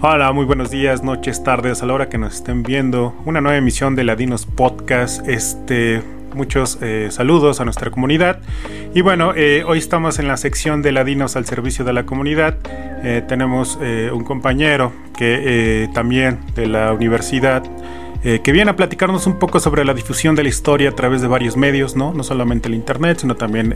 Hola, muy buenos días, noches, tardes, a la hora que nos estén viendo. Una nueva emisión de Ladinos Podcast. Este, muchos eh, saludos a nuestra comunidad. Y bueno, eh, hoy estamos en la sección de Ladinos al servicio de la comunidad. Eh, tenemos un compañero que también de la universidad. que viene a platicarnos un poco sobre la difusión de la historia a través de varios medios, no, no solamente el internet, sino también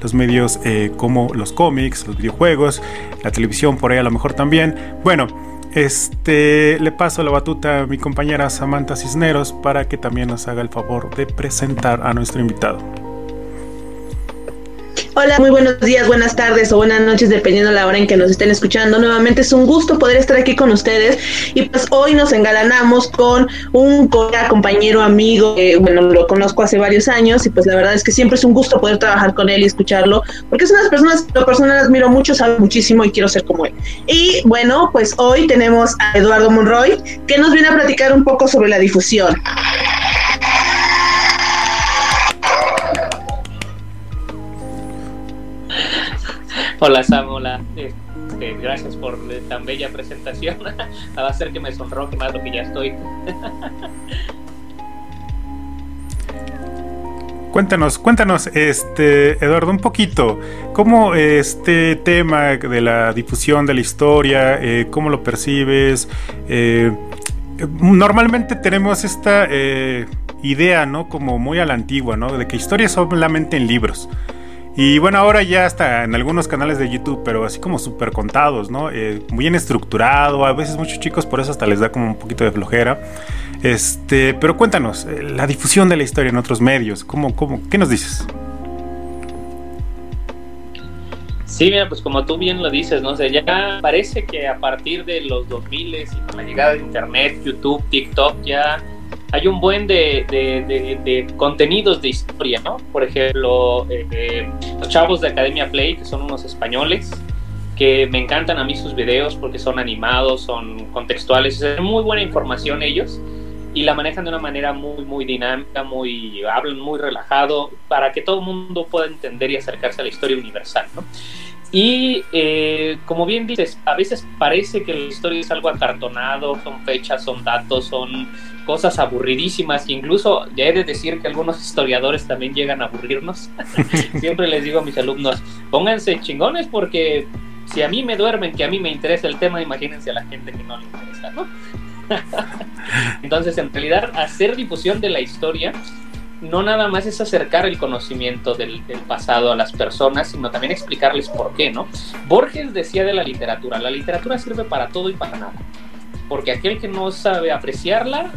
los medios como los cómics, los videojuegos, la televisión por ahí a lo mejor también. Bueno, este, le paso la batuta a mi compañera Samantha Cisneros para que también nos haga el favor de presentar a nuestro invitado. Hola, muy buenos días, buenas tardes o buenas noches, dependiendo de la hora en que nos estén escuchando. Nuevamente es un gusto poder estar aquí con ustedes y pues hoy nos engalanamos con un compañero, amigo, que bueno, lo conozco hace varios años y pues la verdad es que siempre es un gusto poder trabajar con él y escucharlo, porque es una de las personas que lo personal admiro mucho, sabe muchísimo y quiero ser como él. Y bueno, pues hoy tenemos a Eduardo Monroy, que nos viene a platicar un poco sobre la difusión. Hola Sam, hola. Este, gracias por tan bella presentación. Va a hacer que me sonroje más lo que ya estoy. Cuéntanos, cuéntanos, este, Eduardo, un poquito, cómo este tema de la difusión de la historia, eh, cómo lo percibes. Eh, normalmente tenemos esta eh, idea, ¿no? Como muy a la antigua, ¿no? De que historias solamente en libros. Y bueno, ahora ya está en algunos canales de YouTube, pero así como súper contados, ¿no? Eh, bien estructurado, a veces muchos chicos por eso hasta les da como un poquito de flojera. Este, pero cuéntanos, eh, la difusión de la historia en otros medios, ¿cómo, cómo, ¿qué nos dices? Sí, mira, pues como tú bien lo dices, ¿no? sé, ya parece que a partir de los 2000 y con la llegada de Internet, YouTube, TikTok, ya hay un buen de, contenidos de historia, ¿no? Por ejemplo, eh, los chavos de Academia Play, que son unos españoles, que me encantan a mí sus videos porque son animados, son contextuales, es muy buena información ellos y la manejan de una manera muy, muy dinámica, muy, hablan muy relajado para que todo el mundo pueda entender y acercarse a la historia universal, ¿no? Y eh, como bien dices, a veces parece que la historia es algo acartonado, son fechas, son datos, son cosas aburridísimas, incluso ya he de decir que algunos historiadores también llegan a aburrirnos. Siempre les digo a mis alumnos, pónganse chingones porque si a mí me duermen, que a mí me interesa el tema, imagínense a la gente que no le interesa, ¿no? Entonces, en realidad, hacer difusión de la historia no nada más es acercar el conocimiento del, pasado a las personas, sino también explicarles por qué, ¿no? Borges decía de la literatura, la literatura sirve para todo y para nada, porque aquel que no sabe apreciarla,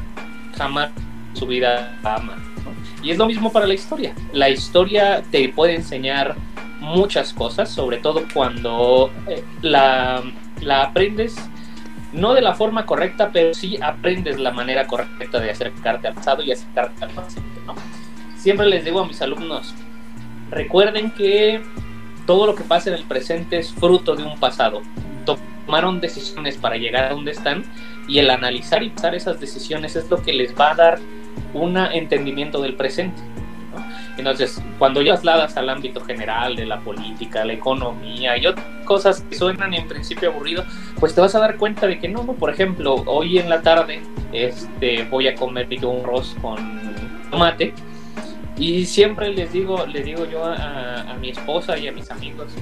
jamás su vida ama. Y es lo mismo para la historia. La historia te puede enseñar muchas cosas, sobre todo cuando eh, la, la aprendes no de la forma correcta, pero sí aprendes la manera correcta de acercarte al pasado y acercarte al presente, ¿no? Siempre les digo a mis alumnos, recuerden que todo lo que pasa en el presente es fruto de un pasado. Tomaron decisiones para llegar a donde están y el analizar y pasar esas decisiones es lo que les va a dar un entendimiento del presente. Entonces, cuando ya trasladas al ámbito general de la política, la economía y otras cosas que suenan en principio aburrido, pues te vas a dar cuenta de que no, no, por ejemplo, hoy en la tarde este, voy a comer un arroz con tomate y siempre les digo, le digo yo a, a, mi esposa y a mis amigos,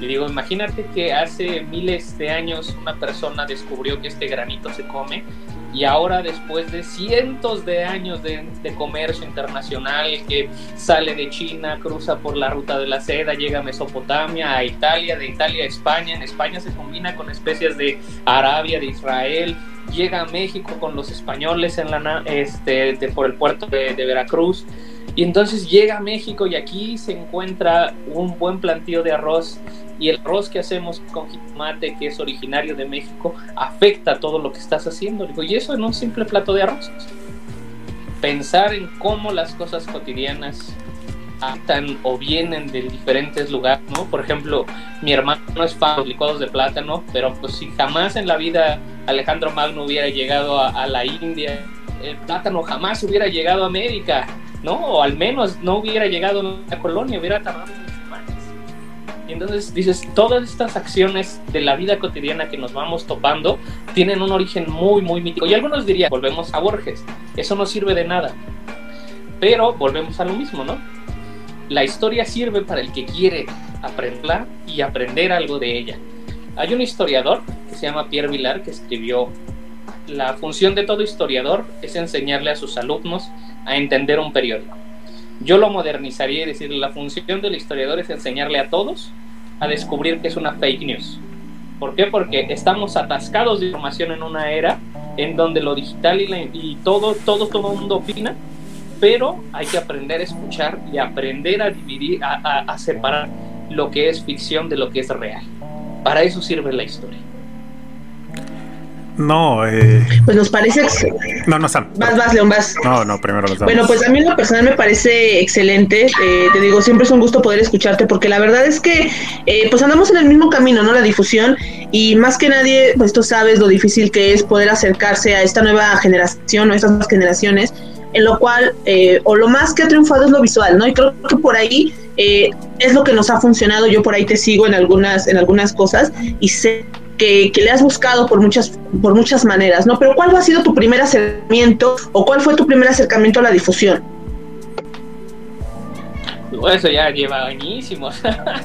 le digo, imagínate que hace miles de años una persona descubrió que este granito se come y ahora después de cientos de años de, comercio internacional que sale de China, cruza por la ruta de la seda, llega a Mesopotamia, a Italia, de Italia a España, en España se combina con especias de Arabia, de Israel, llega a México con los españoles en la, este, por el puerto de, de Veracruz. Y entonces llega a México y aquí se encuentra un buen plantío de arroz y el arroz que hacemos con jitomate, que es originario de México, afecta todo lo que estás haciendo. y eso en un simple plato de arroz. Pensar en cómo las cosas cotidianas habitan o vienen de diferentes lugares, ¿no? Por ejemplo, mi hermano no es fan de los licuados de plátano, pero pues si jamás en la vida Alejandro Magno hubiera llegado a, la India, el plátano jamás hubiera llegado a América, ¿no? O al menos no hubiera llegado a la colonia, hubiera tardado más. Y entonces dices, todas estas acciones de la vida cotidiana que nos vamos topando tienen un origen muy, muy mítico. Y algunos dirían, volvemos a Borges, eso no sirve de nada. Pero volvemos a lo mismo, ¿no? La historia sirve para el que quiere aprenderla y aprender algo de ella. Hay un historiador que se llama Pierre Vilar que escribió la función de todo historiador es enseñarle a sus alumnos a entender un periódico. Yo lo modernizaría y decir la función del historiador es enseñarle a todos a descubrir que es una fake news. ¿Por qué? Porque estamos atascados de información en una era en donde lo digital y, todo, todo, todo el mundo opina pero hay que aprender a escuchar y aprender a dividir, a, separar lo que es ficción de lo que es real. Para eso sirve la historia. No, eh... Pues nos parece. No, no, Sam. Vas, vas, León, vas. No, no, primero los Bueno, pues a mí en lo personal me parece excelente. Eh, te digo, siempre es un gusto poder escucharte porque la verdad es que, eh, pues andamos en el mismo camino, ¿no? La difusión. Y más que nadie, pues tú sabes lo difícil que es poder acercarse a esta nueva generación o estas nuevas generaciones en lo cual, eh, o lo más que ha triunfado es lo visual, ¿no? Y creo que por ahí eh, es lo que nos ha funcionado. Yo por ahí te sigo en algunas, en algunas cosas y sé que, le has buscado por muchas, por muchas maneras, ¿no? Pero ¿cuál ha sido tu primer acercamiento o cuál fue tu primer acercamiento a la difusión? Eso ya lleva añísimos.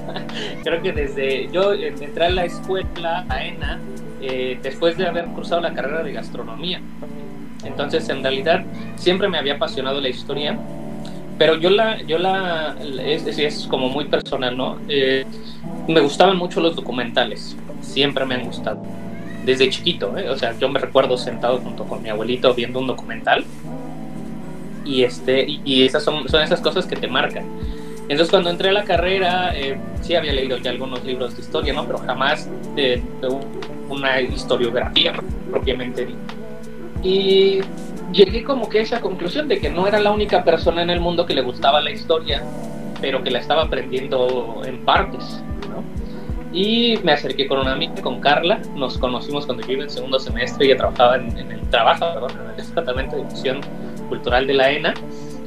Creo que desde yo entré a la escuela, a ENA, eh, después de haber cursado la carrera de gastronomía. Entonces, en realidad, siempre me había apasionado la historia, pero yo la, yo la, es, es como muy personal, ¿no? Eh, me gustaban mucho los documentales, siempre me han gustado, desde chiquito, ¿eh? O sea, yo me recuerdo sentado junto con mi abuelito viendo un documental y, este, y, esas son, son esas cosas que te marcan. Entonces cuando entré a la carrera, eh, sí había leído ya algunos libros de historia, ¿no? Pero jamás de, de una historiografía propiamente dicha. Y llegué como que a esa conclusión de que no era la única persona en el mundo que le gustaba la historia, pero que la estaba aprendiendo en partes. ¿no? Y me acerqué con una amiga, con Carla, nos conocimos cuando yo iba en segundo semestre, ella trabajaba en, el trabajo, perdón, en el Departamento de Difusión Cultural de la ENA,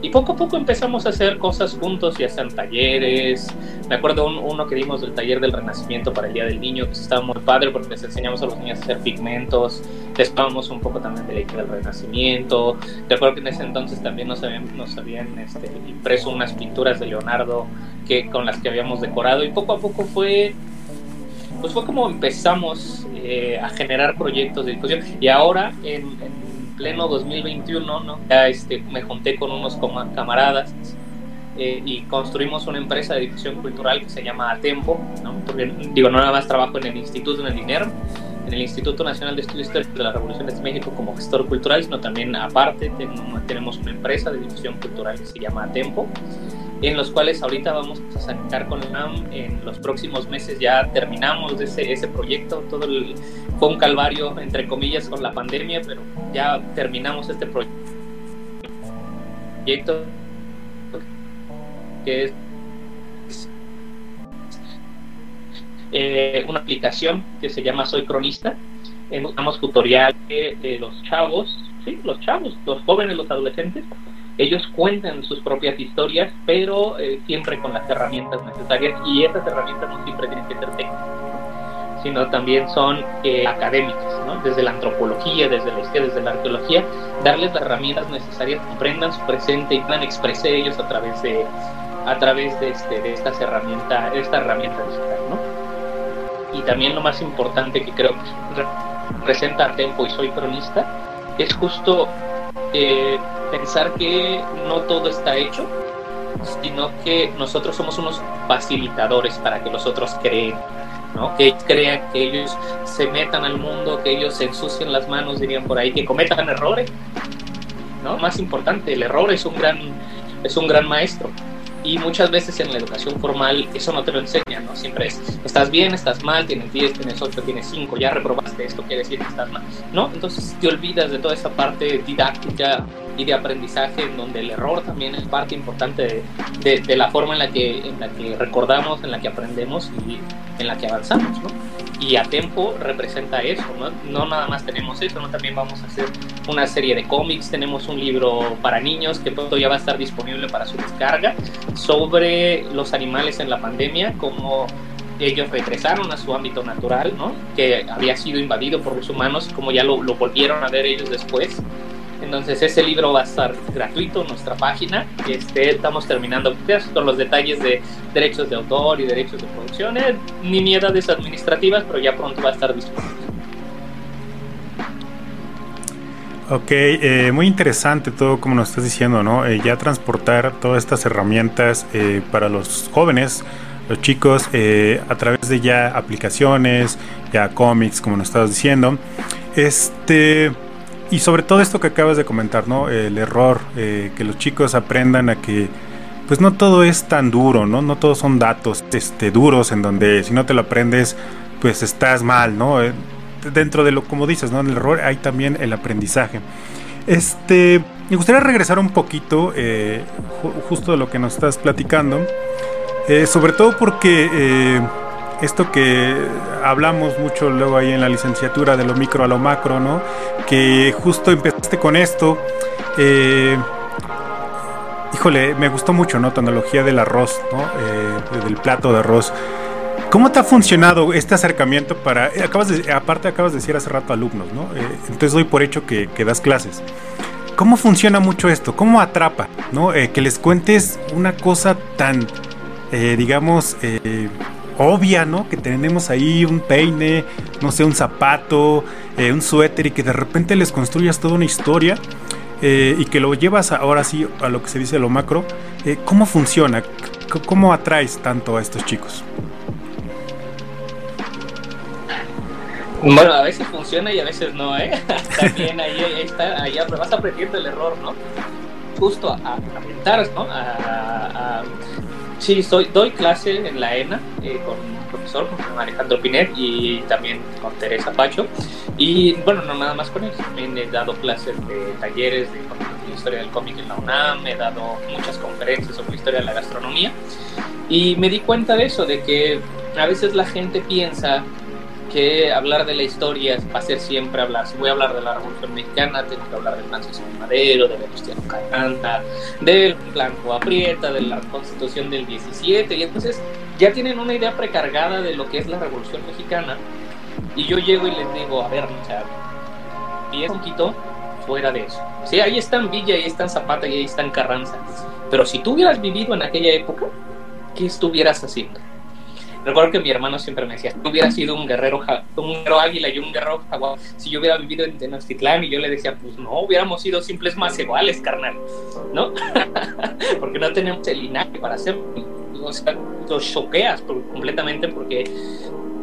y poco a poco empezamos a hacer cosas juntos y hacer talleres. Me acuerdo uno que dimos del taller del Renacimiento para el Día del Niño, que estaba muy padre porque les enseñamos a los niños a hacer pigmentos. Testamos un poco también de la idea del Renacimiento. Recuerdo que en ese entonces también nos habían, nos habían este, impreso unas pinturas de Leonardo que, con las que habíamos decorado. Y poco a poco fue pues fue como empezamos eh, a generar proyectos de difusión y ahora en pleno 2021, ¿no? Ya este, me junté con unos camaradas eh, y construimos una empresa de difusión cultural que se llama Atempo, ¿no? Porque, digo, no nada más trabajo en el Instituto, en el INERM, en el Instituto Nacional de Estudios Históricos de la Revolución de México como gestor cultural, sino también aparte tenemos una empresa de difusión cultural que se llama Atempo en los cuales ahorita vamos a sacar con UNAM en los próximos meses ya terminamos ese, ese proyecto, todo el, fue un calvario entre comillas con la pandemia, pero ya terminamos este proyecto que es eh, una aplicación que se llama Soy Cronista, damos tutoriales de los chavos, sí, los chavos, los jóvenes, los adolescentes, ellos cuentan sus propias historias, pero eh, siempre con las herramientas necesarias y esas herramientas no siempre tienen que ser técnicas, sino también son eh, académicas, desde la antropología, desde la historia, desde la arqueología, darles las herramientas necesarias, comprendan su presente y puedan expresar ellos a través de a través de, este, de estas herramientas, esta herramienta digital, ¿no? Y también lo más importante que creo que presenta a Tempo y soy cronista es justo eh, pensar que no todo está hecho, sino que nosotros somos unos facilitadores para que los otros creen, ¿no? que crean, que ellos se metan al mundo, que ellos se ensucien las manos, dirían por ahí, que cometan errores. ¿no? Más importante, el error es un gran, es un gran maestro. Y muchas veces en la educación formal eso no te lo enseñan, ¿no? Siempre es, estás bien, estás mal, tienes 10, tienes 8, tienes 5, ya reprobaste esto, quiere decir que estás mal, ¿no? Entonces te olvidas de toda esa parte didáctica y de aprendizaje en donde el error también es parte importante de, de, la forma en la, que, en la que recordamos, en la que aprendemos y en la que avanzamos. ¿no? Y a Tempo representa eso, ¿no? no nada más tenemos eso, ¿no? también vamos a hacer una serie de cómics, tenemos un libro para niños que pronto ya va a estar disponible para su descarga sobre los animales en la pandemia, como ellos regresaron a su ámbito natural, ¿no? que había sido invadido por los humanos, como ya lo, lo volvieron a ver ellos después. Entonces ese libro va a estar gratuito en nuestra página. Este, estamos terminando con los detalles de derechos de autor y derechos de producción, eh, ni niñedades administrativas, pero ya pronto va a estar disponible. Ok, eh, muy interesante todo como nos estás diciendo, ¿no? Eh, ya transportar todas estas herramientas para los jóvenes, los chicos, a través de ya aplicaciones, ya cómics, como nos estabas diciendo. Este, y sobre todo esto que acabas de comentar, ¿no? El error, eh, que los chicos aprendan a que pues no todo es tan duro, ¿no? No todos son datos este, duros en donde si no te lo aprendes, pues estás mal, ¿no? Eh, dentro de lo, como dices, ¿no? En el error hay también el aprendizaje. Este, me gustaría regresar un poquito, eh, ju justo de lo que nos estás platicando, eh, sobre todo porque esto que hablamos mucho luego ahí en la licenciatura de lo micro a lo macro, ¿no? Que justo empezaste con esto. Eh, híjole, me gustó mucho, ¿no? Tu analogía del arroz, ¿no? Eh, del plato de arroz. ¿Cómo te ha funcionado este acercamiento para... eh, Acabas de, aparte acabas de decir hace rato alumnos, ¿no? Eh, entonces doy por hecho que, que, das clases. ¿Cómo funciona mucho esto? ¿Cómo atrapa? ¿no? Eh, que les cuentes una cosa tan, eh, digamos, eh, obvia, ¿no? Que tenemos ahí un peine, no sé, un zapato, eh, un suéter y que de repente les construyas toda una historia eh, y que lo llevas ahora sí a lo que se dice lo macro. Eh, ¿Cómo funciona? ¿Cómo atraes tanto a estos chicos? Bueno, a veces funciona y a veces no, ¿eh? También ahí, ahí está, ahí vas aprendiendo el error, ¿no? Justo a, a ¿no? A, a, sí, soy, doy clase en la ENA eh, con un profesor, con Alejandro Pinet y también con Teresa Pacho. Y bueno, no nada más con él, también he dado clases de talleres de, de historia del cómic en la UNAM, he dado muchas conferencias sobre historia de la gastronomía. Y me di cuenta de eso, de que a veces la gente piensa que hablar de la historia va a ser siempre hablar. Si voy a hablar de la Revolución Mexicana, tengo que hablar de Francisco Madero, de Venustiano Carranza, del Blanco Aprieta, de la Constitución del 17, y entonces ya tienen una idea precargada de lo que es la Revolución Mexicana. Y yo llego y les digo, a ver, sea, y un poquito fuera de eso. Sí, ahí están Villa, ahí están Zapata y ahí están Carranza. Pero si tú hubieras vivido en aquella época, ¿qué estuvieras haciendo? Recuerdo que mi hermano siempre me decía, si hubiera sido un guerrero, un guerrero águila y un guerrero jaguar, si yo hubiera vivido en Tenochtitlán y yo le decía, pues no, hubiéramos sido simples más iguales, carnal, ¿no? porque no tenemos el linaje para hacerlo. O sea, los choqueas completamente porque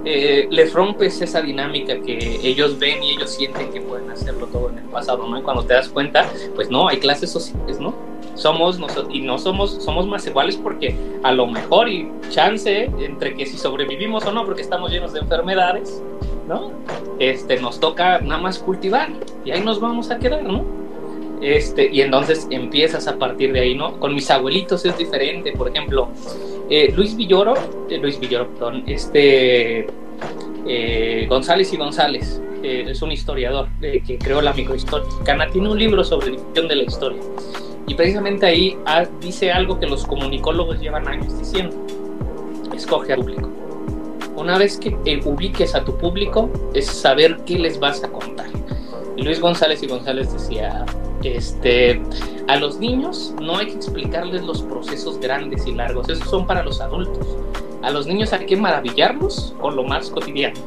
eh, les rompes esa dinámica que ellos ven y ellos sienten que pueden hacerlo todo en el pasado, ¿no? Y cuando te das cuenta, pues no, hay clases sociales, ¿no? Somos y no somos somos más iguales porque a lo mejor y chance entre que si sobrevivimos o no porque estamos llenos de enfermedades no este nos toca nada más cultivar y ahí nos vamos a quedar no este y entonces empiezas a partir de ahí no con mis abuelitos es diferente por ejemplo eh, Luis Villoro eh, Luis Villoro perdón este eh, González y González eh, es un historiador eh, que creó la microhistoria tiene un libro sobre difusión de la historia y precisamente ahí ah, dice algo que los comunicólogos llevan años diciendo. Escoge al público. Una vez que eh, ubiques a tu público, es saber qué les vas a contar. Luis González y González decía, este, a los niños no hay que explicarles los procesos grandes y largos, esos son para los adultos. A los niños hay que maravillarlos con lo más cotidiano.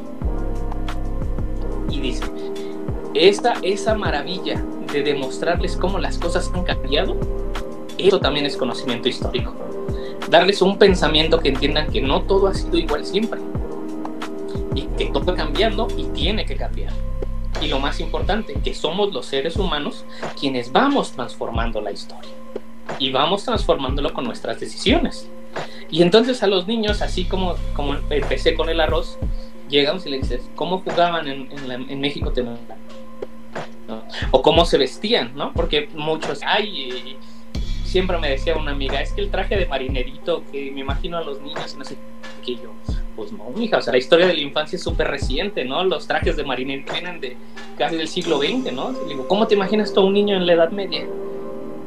Y dice, esta, esa maravilla de demostrarles cómo las cosas han cambiado, eso también es conocimiento histórico. Darles un pensamiento que entiendan que no todo ha sido igual siempre y que todo va cambiando y tiene que cambiar. Y lo más importante, que somos los seres humanos quienes vamos transformando la historia y vamos transformándolo con nuestras decisiones. Y entonces a los niños, así como, como empecé con el arroz, llegamos y le dices, ¿cómo jugaban en, en, la, México? O cómo se vestían, ¿no? Porque muchos, ay, siempre me decía una amiga, es que el traje de marinerito que me imagino a los niños no sé qué yo, pues no, hija, o sea, la historia de la infancia es súper reciente, ¿no? Los trajes de marinerito vienen de casi del siglo XX, ¿no? digo, ¿cómo te imaginas tú a un niño en la Edad Media?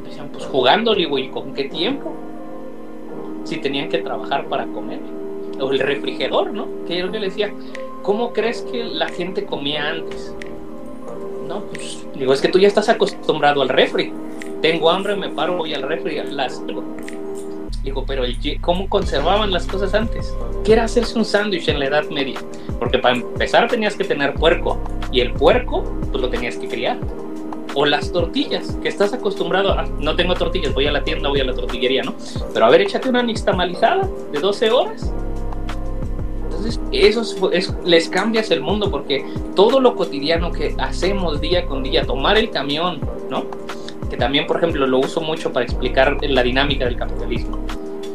Decían, pues jugando, digo, ¿y con qué tiempo? Si tenían que trabajar para comer. O el refrigerador, ¿no? Que yo le decía, ¿cómo crees que la gente comía antes? No, pues digo, es que tú ya estás acostumbrado al refri. Tengo hambre, me paro, voy al refri, las Digo, pero ¿cómo conservaban las cosas antes? ¿Qué era hacerse un sándwich en la Edad Media? Porque para empezar tenías que tener puerco y el puerco pues lo tenías que criar. O las tortillas, que estás acostumbrado a, no tengo tortillas, voy a la tienda, voy a la tortillería, ¿no? Pero a ver, échate una nixtamalizada de 12 horas entonces, eso les cambias el mundo porque todo lo cotidiano que hacemos día con día, tomar el camión, ¿no? Que también, por ejemplo, lo uso mucho para explicar la dinámica del capitalismo.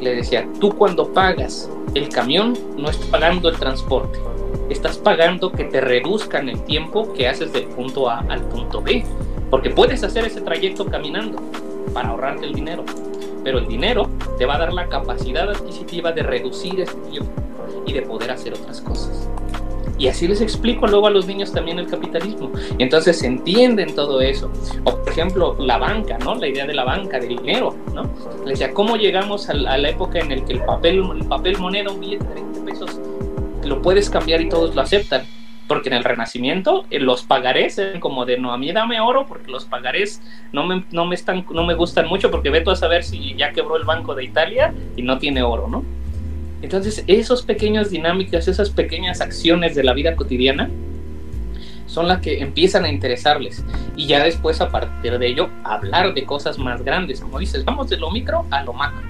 Le decía, tú cuando pagas el camión, no estás pagando el transporte, estás pagando que te reduzcan el tiempo que haces del punto A al punto B, porque puedes hacer ese trayecto caminando para ahorrarte el dinero, pero el dinero te va a dar la capacidad adquisitiva de reducir ese tiempo y de poder hacer otras cosas. Y así les explico luego a los niños también el capitalismo. Y entonces entienden todo eso. O por ejemplo, la banca, ¿no? La idea de la banca, del dinero, ¿no? Les decía, ¿cómo llegamos a la, época en la que el papel, el papel moneda, un billete de 20 pesos, lo puedes cambiar y todos lo aceptan? Porque en el Renacimiento eh, los pagarés eran como de no, a mí dame oro porque los pagarés no me, no me, están, no me gustan mucho porque ve tú a saber si ya quebró el Banco de Italia y no tiene oro, ¿no? Entonces, esos pequeñas dinámicas, esas pequeñas acciones de la vida cotidiana son las que empiezan a interesarles. Y ya después, a partir de ello, hablar de cosas más grandes. Como dices, vamos de lo micro a lo macro.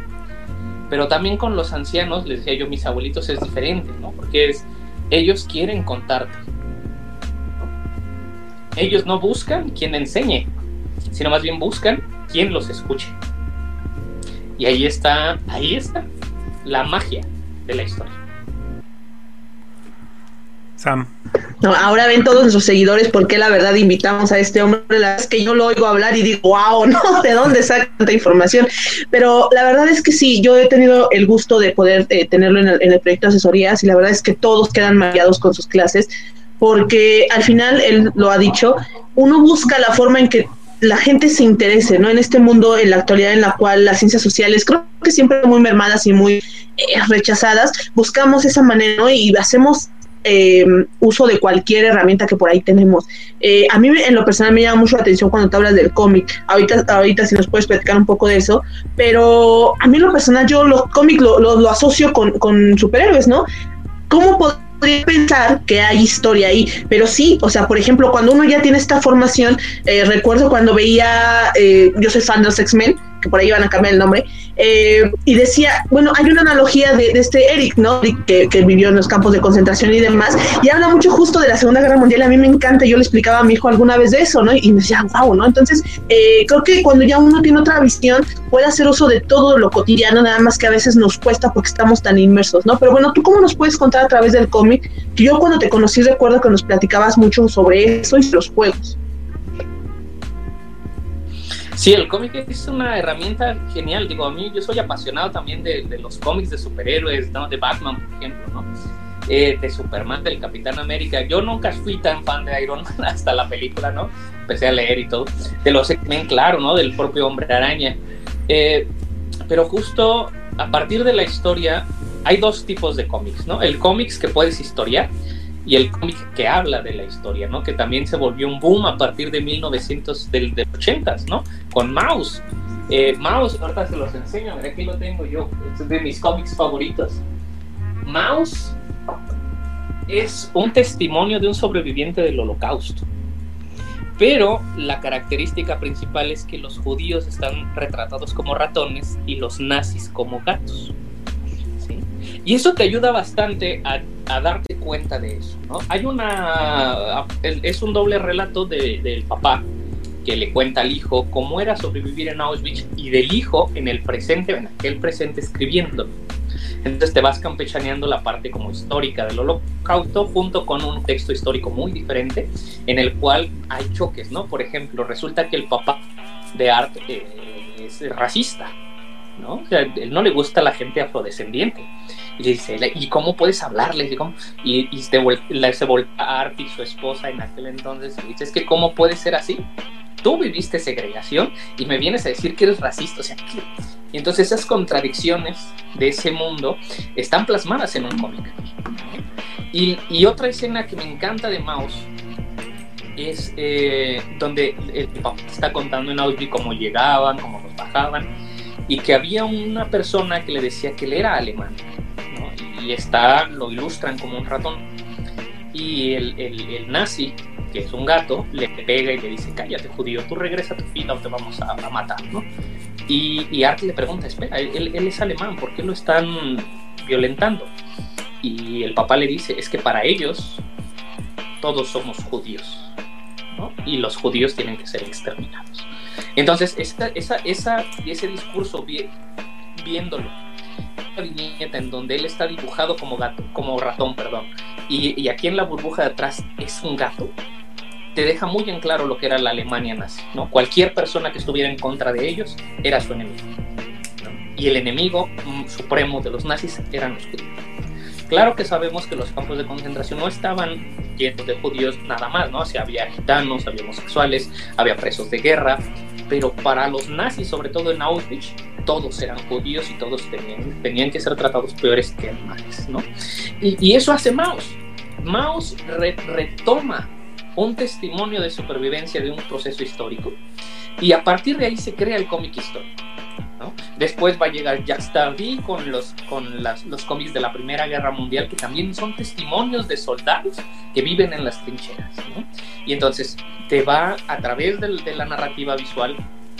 Pero también con los ancianos, les decía yo, mis abuelitos es diferente, ¿no? Porque es, ellos quieren contarte. Ellos no buscan quien enseñe, sino más bien buscan quien los escuche. Y ahí está, ahí está la magia de la historia. Sam. Ahora ven todos nuestros seguidores por qué la verdad invitamos a este hombre. La es que yo lo oigo hablar y digo, wow, ¿no? ¿De dónde saca tanta información? Pero la verdad es que sí, yo he tenido el gusto de poder eh, tenerlo en el, en el, proyecto de asesorías y la verdad es que todos quedan mareados con sus clases porque al final, él lo ha dicho, uno busca la forma en que la gente se interese, ¿no? En este mundo, en la actualidad en la cual las ciencias sociales creo que siempre muy mermadas y muy eh, rechazadas, buscamos esa manera ¿no? y hacemos eh, uso de cualquier herramienta que por ahí tenemos. Eh, a mí en lo personal me llama mucho la atención cuando te hablas del cómic. Ahorita, ahorita si nos puedes platicar un poco de eso, pero a mí en lo personal yo los cómics lo, lo, asocio con, con, superhéroes, ¿no? ¿Cómo podría pensar que hay historia ahí? Pero sí, o sea, por ejemplo, cuando uno ya tiene esta formación, recuerdo cuando veía, yo soy fan de los X-Men, que por ahí van a cambiar el nombre, eh, y decía, bueno, hay una analogía de, este Eric, ¿no? Que, que, vivió en los campos de concentración y demás, y habla mucho justo de la Segunda Guerra Mundial, a mí me encanta, yo le explicaba a mi hijo alguna vez de eso, ¿no? Y me decía, wow, ¿no? Entonces, eh, creo que cuando ya uno tiene otra visión, puede hacer uso de todo lo cotidiano, nada más que a veces nos cuesta porque estamos tan inmersos, ¿no? Pero bueno, ¿tú cómo nos puedes contar a través del cómic? Que yo cuando te conocí recuerdo que nos platicabas mucho sobre eso y los juegos. Sí, el cómic es una herramienta genial. Digo, a mí yo soy apasionado también de, los cómics de superhéroes, ¿no? de Batman, por ejemplo, ¿no? Eh, de Superman, del Capitán América. Yo nunca fui tan fan de Iron Man hasta la película, ¿no? Empecé a leer y todo. De los X-Men, claro, ¿no? Del propio Hombre Araña. Eh, pero justo a partir de la historia hay dos tipos de cómics, ¿no? El cómics que puedes historiar y el cómic que habla de la historia, ¿no? Que también se volvió un boom a partir de 1900, del, 80 ¿no? Con Mouse. Eh, Mouse, ahorita se los enseño, aquí lo tengo yo, es de mis cómics favoritos. Mouse es un testimonio de un sobreviviente del holocausto. Pero la característica principal es que los judíos están retratados como ratones y los nazis como gatos. Y eso te ayuda bastante a, darte cuenta de eso, ¿no? Hay una... es un doble relato del papá que le cuenta al hijo cómo era sobrevivir en Auschwitz y del hijo en el presente, en aquel presente escribiendo. Entonces te vas campechaneando la parte como histórica del holocausto junto con un texto histórico muy diferente en el cual hay choques, ¿no? Por ejemplo, resulta que el papá de Art eh, es racista, ¿no? Él no le gusta la gente afrodescendiente. Y dice, ¿y cómo puedes hablarle? ¿Y, cómo? y, y se, voltea a Art y su esposa en aquel entonces dice, es que ¿cómo puede ser así? Tú viviste segregación y me vienes a decir que eres racista. O sea, ¿qué? Y entonces esas contradicciones de ese mundo están plasmadas en un cómic. Y, y, otra escena que me encanta de Mouse es eh, donde el papá está contando en audio cómo llegaban, cómo los bajaban, y que había una persona que le decía que él era alemán, ¿no? y está, lo ilustran como un ratón. Y el, el, el, nazi, que es un gato, le pega y le dice, cállate judío, tú regresa a tu vida o te vamos a, a matar, ¿no? Y, y Art le pregunta, espera, él, él es alemán, ¿por qué lo están violentando? Y el papá le dice, es que para ellos todos somos judíos. ¿no? Y los judíos tienen que ser exterminados. Entonces, esa, esa, esa, ese discurso, viéndolo, en donde él está dibujado como gato, como ratón, perdón, y, y, aquí en la burbuja de atrás es un gato, te deja muy en claro lo que era la Alemania nazi, ¿no? Cualquier persona que estuviera en contra de ellos era su enemigo. Y el enemigo mm, supremo de los nazis eran los judíos. Claro que sabemos que los campos de concentración no estaban llenos de judíos nada más, ¿no? O había gitanos, había homosexuales, había presos de guerra, pero para los nazis, sobre todo en Auschwitz, todos eran judíos y todos tenían, que ser tratados peores que animales, ¿no? Y, y eso hace Maus. Maus re, retoma un testimonio de supervivencia de un proceso histórico y a partir de ahí se crea el cómic histórico. ¿no? Después va a llegar Jack Stardy con, los, con los cómics de la Primera Guerra Mundial que también son testimonios de soldados que viven en las trincheras. ¿no? Y entonces te va a través de, la narrativa visual,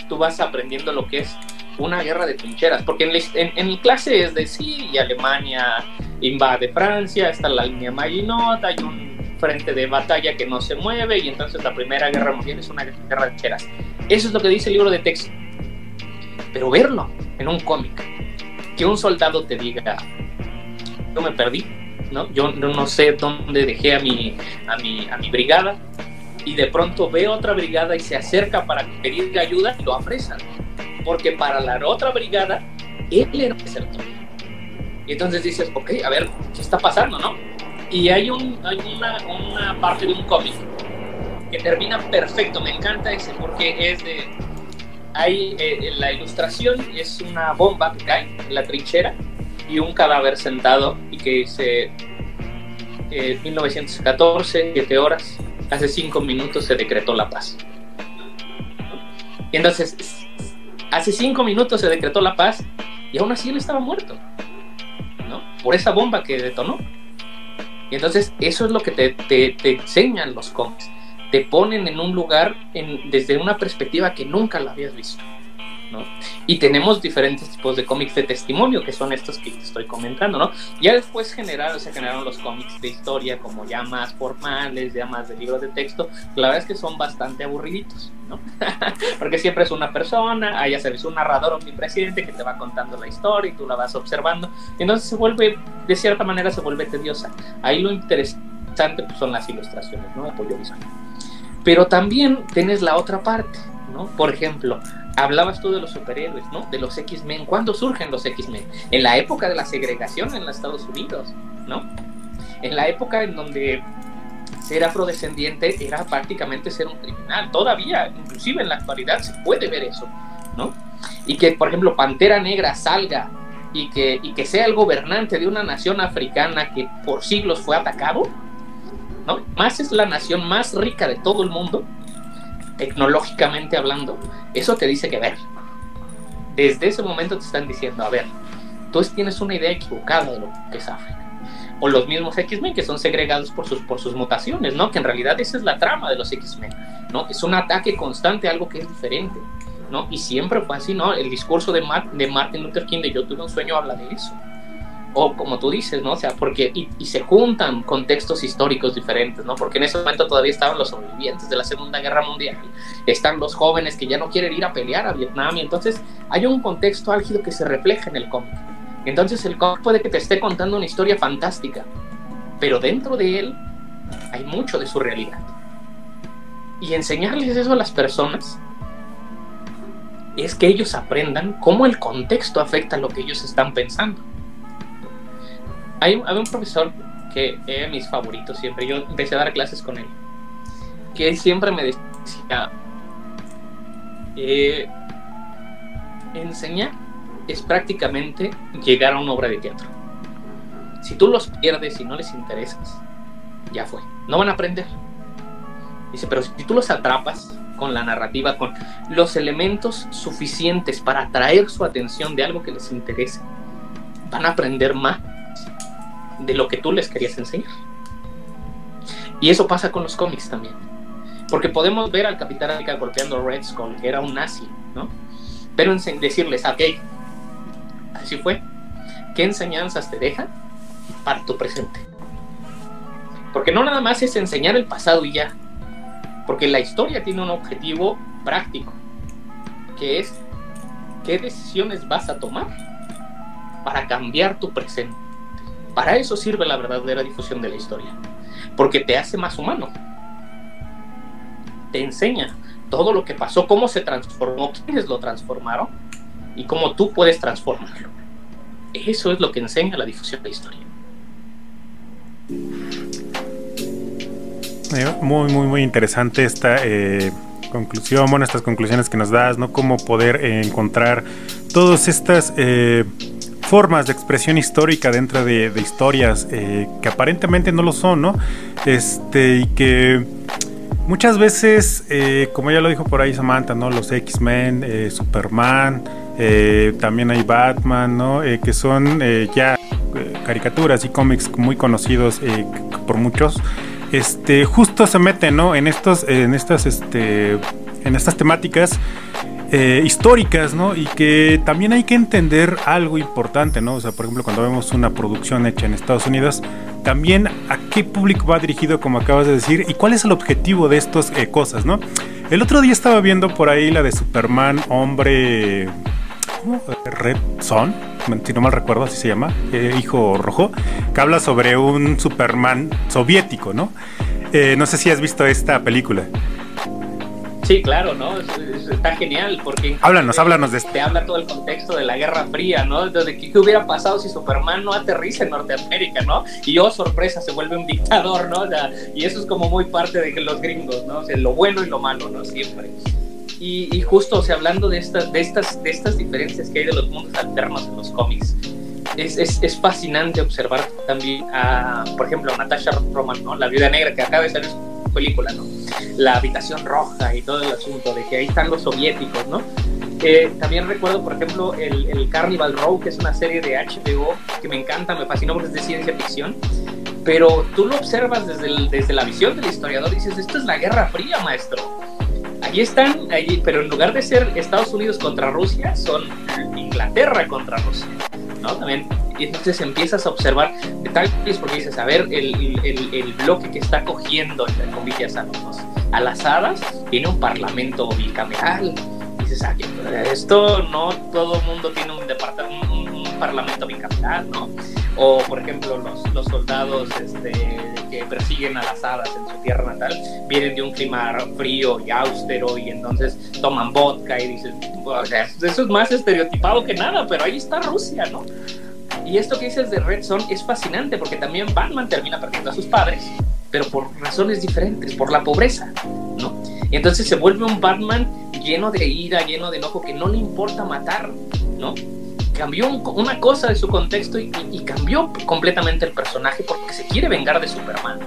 tú vas aprendiendo lo que es una guerra de trincheras, porque en, en, en clase es de sí, y Alemania invade Francia, está la línea Maginot, hay un frente de batalla que no se mueve y entonces la Primera Guerra Mundial es una guerra de cheras. Eso es lo que dice el libro de texto. Pero verlo en un cómic, que un soldado te diga, yo me perdí, ¿no? Yo no sé dónde dejé a mi, a mi, a mi brigada y de pronto ve otra brigada y se acerca para pedir ayuda y lo apresan. Porque para la otra brigada, él era un desertor. Y entonces dices, ok, a ver, ¿qué está pasando, no? Y hay, un, hay una, una parte de un cómic que termina perfecto, me encanta ese porque es de... Hay, eh, la ilustración es una bomba que cae en la trinchera y un cadáver sentado y que dice eh, 1914, 7 horas, hace 5 minutos se decretó la paz. Y entonces, hace 5 minutos se decretó la paz y aún así él estaba muerto, ¿no? Por esa bomba que detonó. Entonces eso es lo que te, te, te enseñan los cómics. Te ponen en un lugar en, desde una perspectiva que nunca la habías visto. ¿No? Y tenemos diferentes tipos de cómics de testimonio, que son estos que te estoy comentando, ¿no? Ya después generaron, se generaron los cómics de historia, como ya más formales, ya más de libros de texto, la verdad es que son bastante aburriditos, ¿no? Porque siempre es una persona, ahí ya sabes, un narrador omnipresente que te va contando la historia y tú la vas observando, entonces se vuelve, de cierta manera se vuelve tediosa. Ahí lo interesante pues, son las ilustraciones, ¿no? Apoyo visual. Pero también tienes la otra parte, ¿no? Por ejemplo, hablabas tú de los superhéroes, ¿no? De los X-Men. ¿Cuándo surgen los X-Men? En la época de la segregación en los Estados Unidos, ¿no? En la época en donde ser afrodescendiente era prácticamente ser un criminal. Todavía, inclusive en la actualidad, se puede ver eso, ¿no? Y que, por ejemplo, Pantera Negra salga y que, y que sea el gobernante de una nación africana que por siglos fue atacado, ¿no? Más es la nación más rica de todo el mundo, tecnológicamente hablando, eso te dice que ver. Desde ese momento te están diciendo, a ver, tú tienes una idea equivocada de lo que es África. O los mismos X-Men que son segregados por sus, por sus mutaciones, ¿no? Que en realidad esa es la trama de los X-Men, ¿no? Es un ataque constante a algo que es diferente, ¿no? Y siempre fue así, ¿no? El discurso de, Mar de Martin Luther King de Yo tuve un sueño habla de eso o como tú dices, ¿no? O sea, porque y, se juntan contextos históricos diferentes, ¿no? Porque en ese momento todavía estaban los sobrevivientes de la Segunda Guerra Mundial, están los jóvenes que ya no quieren ir a pelear a Vietnam, y entonces hay un contexto álgido que se refleja en el cómic, Entonces el cómic puede que te esté contando una historia fantástica, pero dentro de él hay mucho de su realidad. Y enseñarles eso a las personas es que ellos aprendan cómo el contexto afecta lo que ellos están pensando. Hay, un profesor que era mis favoritos siempre, yo empecé a dar clases con él, que él siempre me decía, eh, enseñar es prácticamente llegar a una obra de teatro. Si tú los pierdes y no les interesas, ya fue, no van a aprender. Dice, pero si tú los atrapas con la narrativa, con los elementos suficientes para atraer su atención de algo que les interese, van a aprender más de lo que tú les querías enseñar. Y eso pasa con los cómics también. Porque podemos ver al Capitán América golpeando a Red Skull, que era un nazi, ¿no? Pero decirles, ok, así fue. ¿Qué enseñanzas te deja para tu presente? Porque no nada más es enseñar el pasado y ya. Porque la historia tiene un objetivo práctico, que es qué decisiones vas a tomar para cambiar tu presente. Para eso sirve la verdadera difusión de la historia, porque te hace más humano. Te enseña todo lo que pasó, cómo se transformó, quiénes lo transformaron y cómo tú puedes transformarlo. Eso es lo que enseña la difusión de la historia. Muy, muy, muy interesante esta eh, conclusión, bueno, estas conclusiones que nos das, ¿no? Cómo poder encontrar todas estas eh, formas de expresión histórica dentro de, historias que aparentemente no lo son, ¿no? Este, y que muchas veces, como ya lo dijo por ahí Samantha, ¿no? Los X-Men, Superman, también hay Batman, ¿no? que son ya caricaturas y cómics muy conocidos por muchos este, justo se mete, ¿no? En estos, en estas, este, en estas temáticas eh, históricas, ¿no? Y que también hay que entender algo importante, ¿no? O sea, por ejemplo, cuando vemos una producción hecha en Estados Unidos, también a qué público va dirigido, como acabas de decir, y cuál es el objetivo de estas eh, cosas, ¿no? El otro día estaba viendo por ahí la de Superman, hombre, ¿cómo? Red Son si no mal recuerdo, así se llama, eh, Hijo Rojo, que habla sobre un Superman soviético, ¿no? No sé si has visto esta película. Sí, claro, ¿no? está genial porque... Háblanos, háblanos de esto. Te habla todo el contexto de la Guerra Fría, ¿no? Entonces, ¿qué, hubiera pasado si Superman no aterriza en Norteamérica, ¿no? Y oh, sorpresa, se vuelve un dictador, ¿no? y eso es como muy parte de los gringos, ¿no? O sea, lo bueno y lo malo, ¿no? Siempre. Y, justo, o sea, hablando de estas, de, estas, de estas diferencias que hay de los mundos alternos en los cómics, es, es, es fascinante observar también a, por ejemplo, a Natasha Roman, ¿no? La viuda negra que acaba de salir su película, ¿no? La habitación roja y todo el asunto de que ahí están los soviéticos, ¿no? Eh, también recuerdo, por ejemplo, el, el, Carnival Row, que es una serie de HBO que me encanta, me fascinó porque es de ciencia ficción. Pero tú lo observas desde, desde la visión del historiador y dices, esto es la Guerra Fría, maestro allí están, allí, pero en lugar de ser Estados Unidos contra Rusia, son Inglaterra contra Rusia, ¿no? También, y entonces empiezas a observar detalles porque dices, a ver, el, el, el bloque que está cogiendo, entre comillas, a, los, a las hadas, tiene un parlamento bicameral. dices, ah, esto no todo mundo tiene un departamento, un, un parlamento bicameral, ¿no? o por ejemplo los, los soldados este, que persiguen a las hadas en su tierra natal vienen de un clima frío y austero y entonces toman vodka y dices, o sea, eso es más estereotipado que nada, pero ahí está Rusia, ¿no? Y esto que dices de Red Son es fascinante porque también Batman termina perdiendo a sus padres, pero por razones diferentes, por la pobreza, ¿no? Y entonces se vuelve un Batman lleno de ira, lleno de enojo, que no le importa matar, ¿no? cambió una cosa de su contexto y, cambió completamente el personaje porque se quiere vengar de Superman,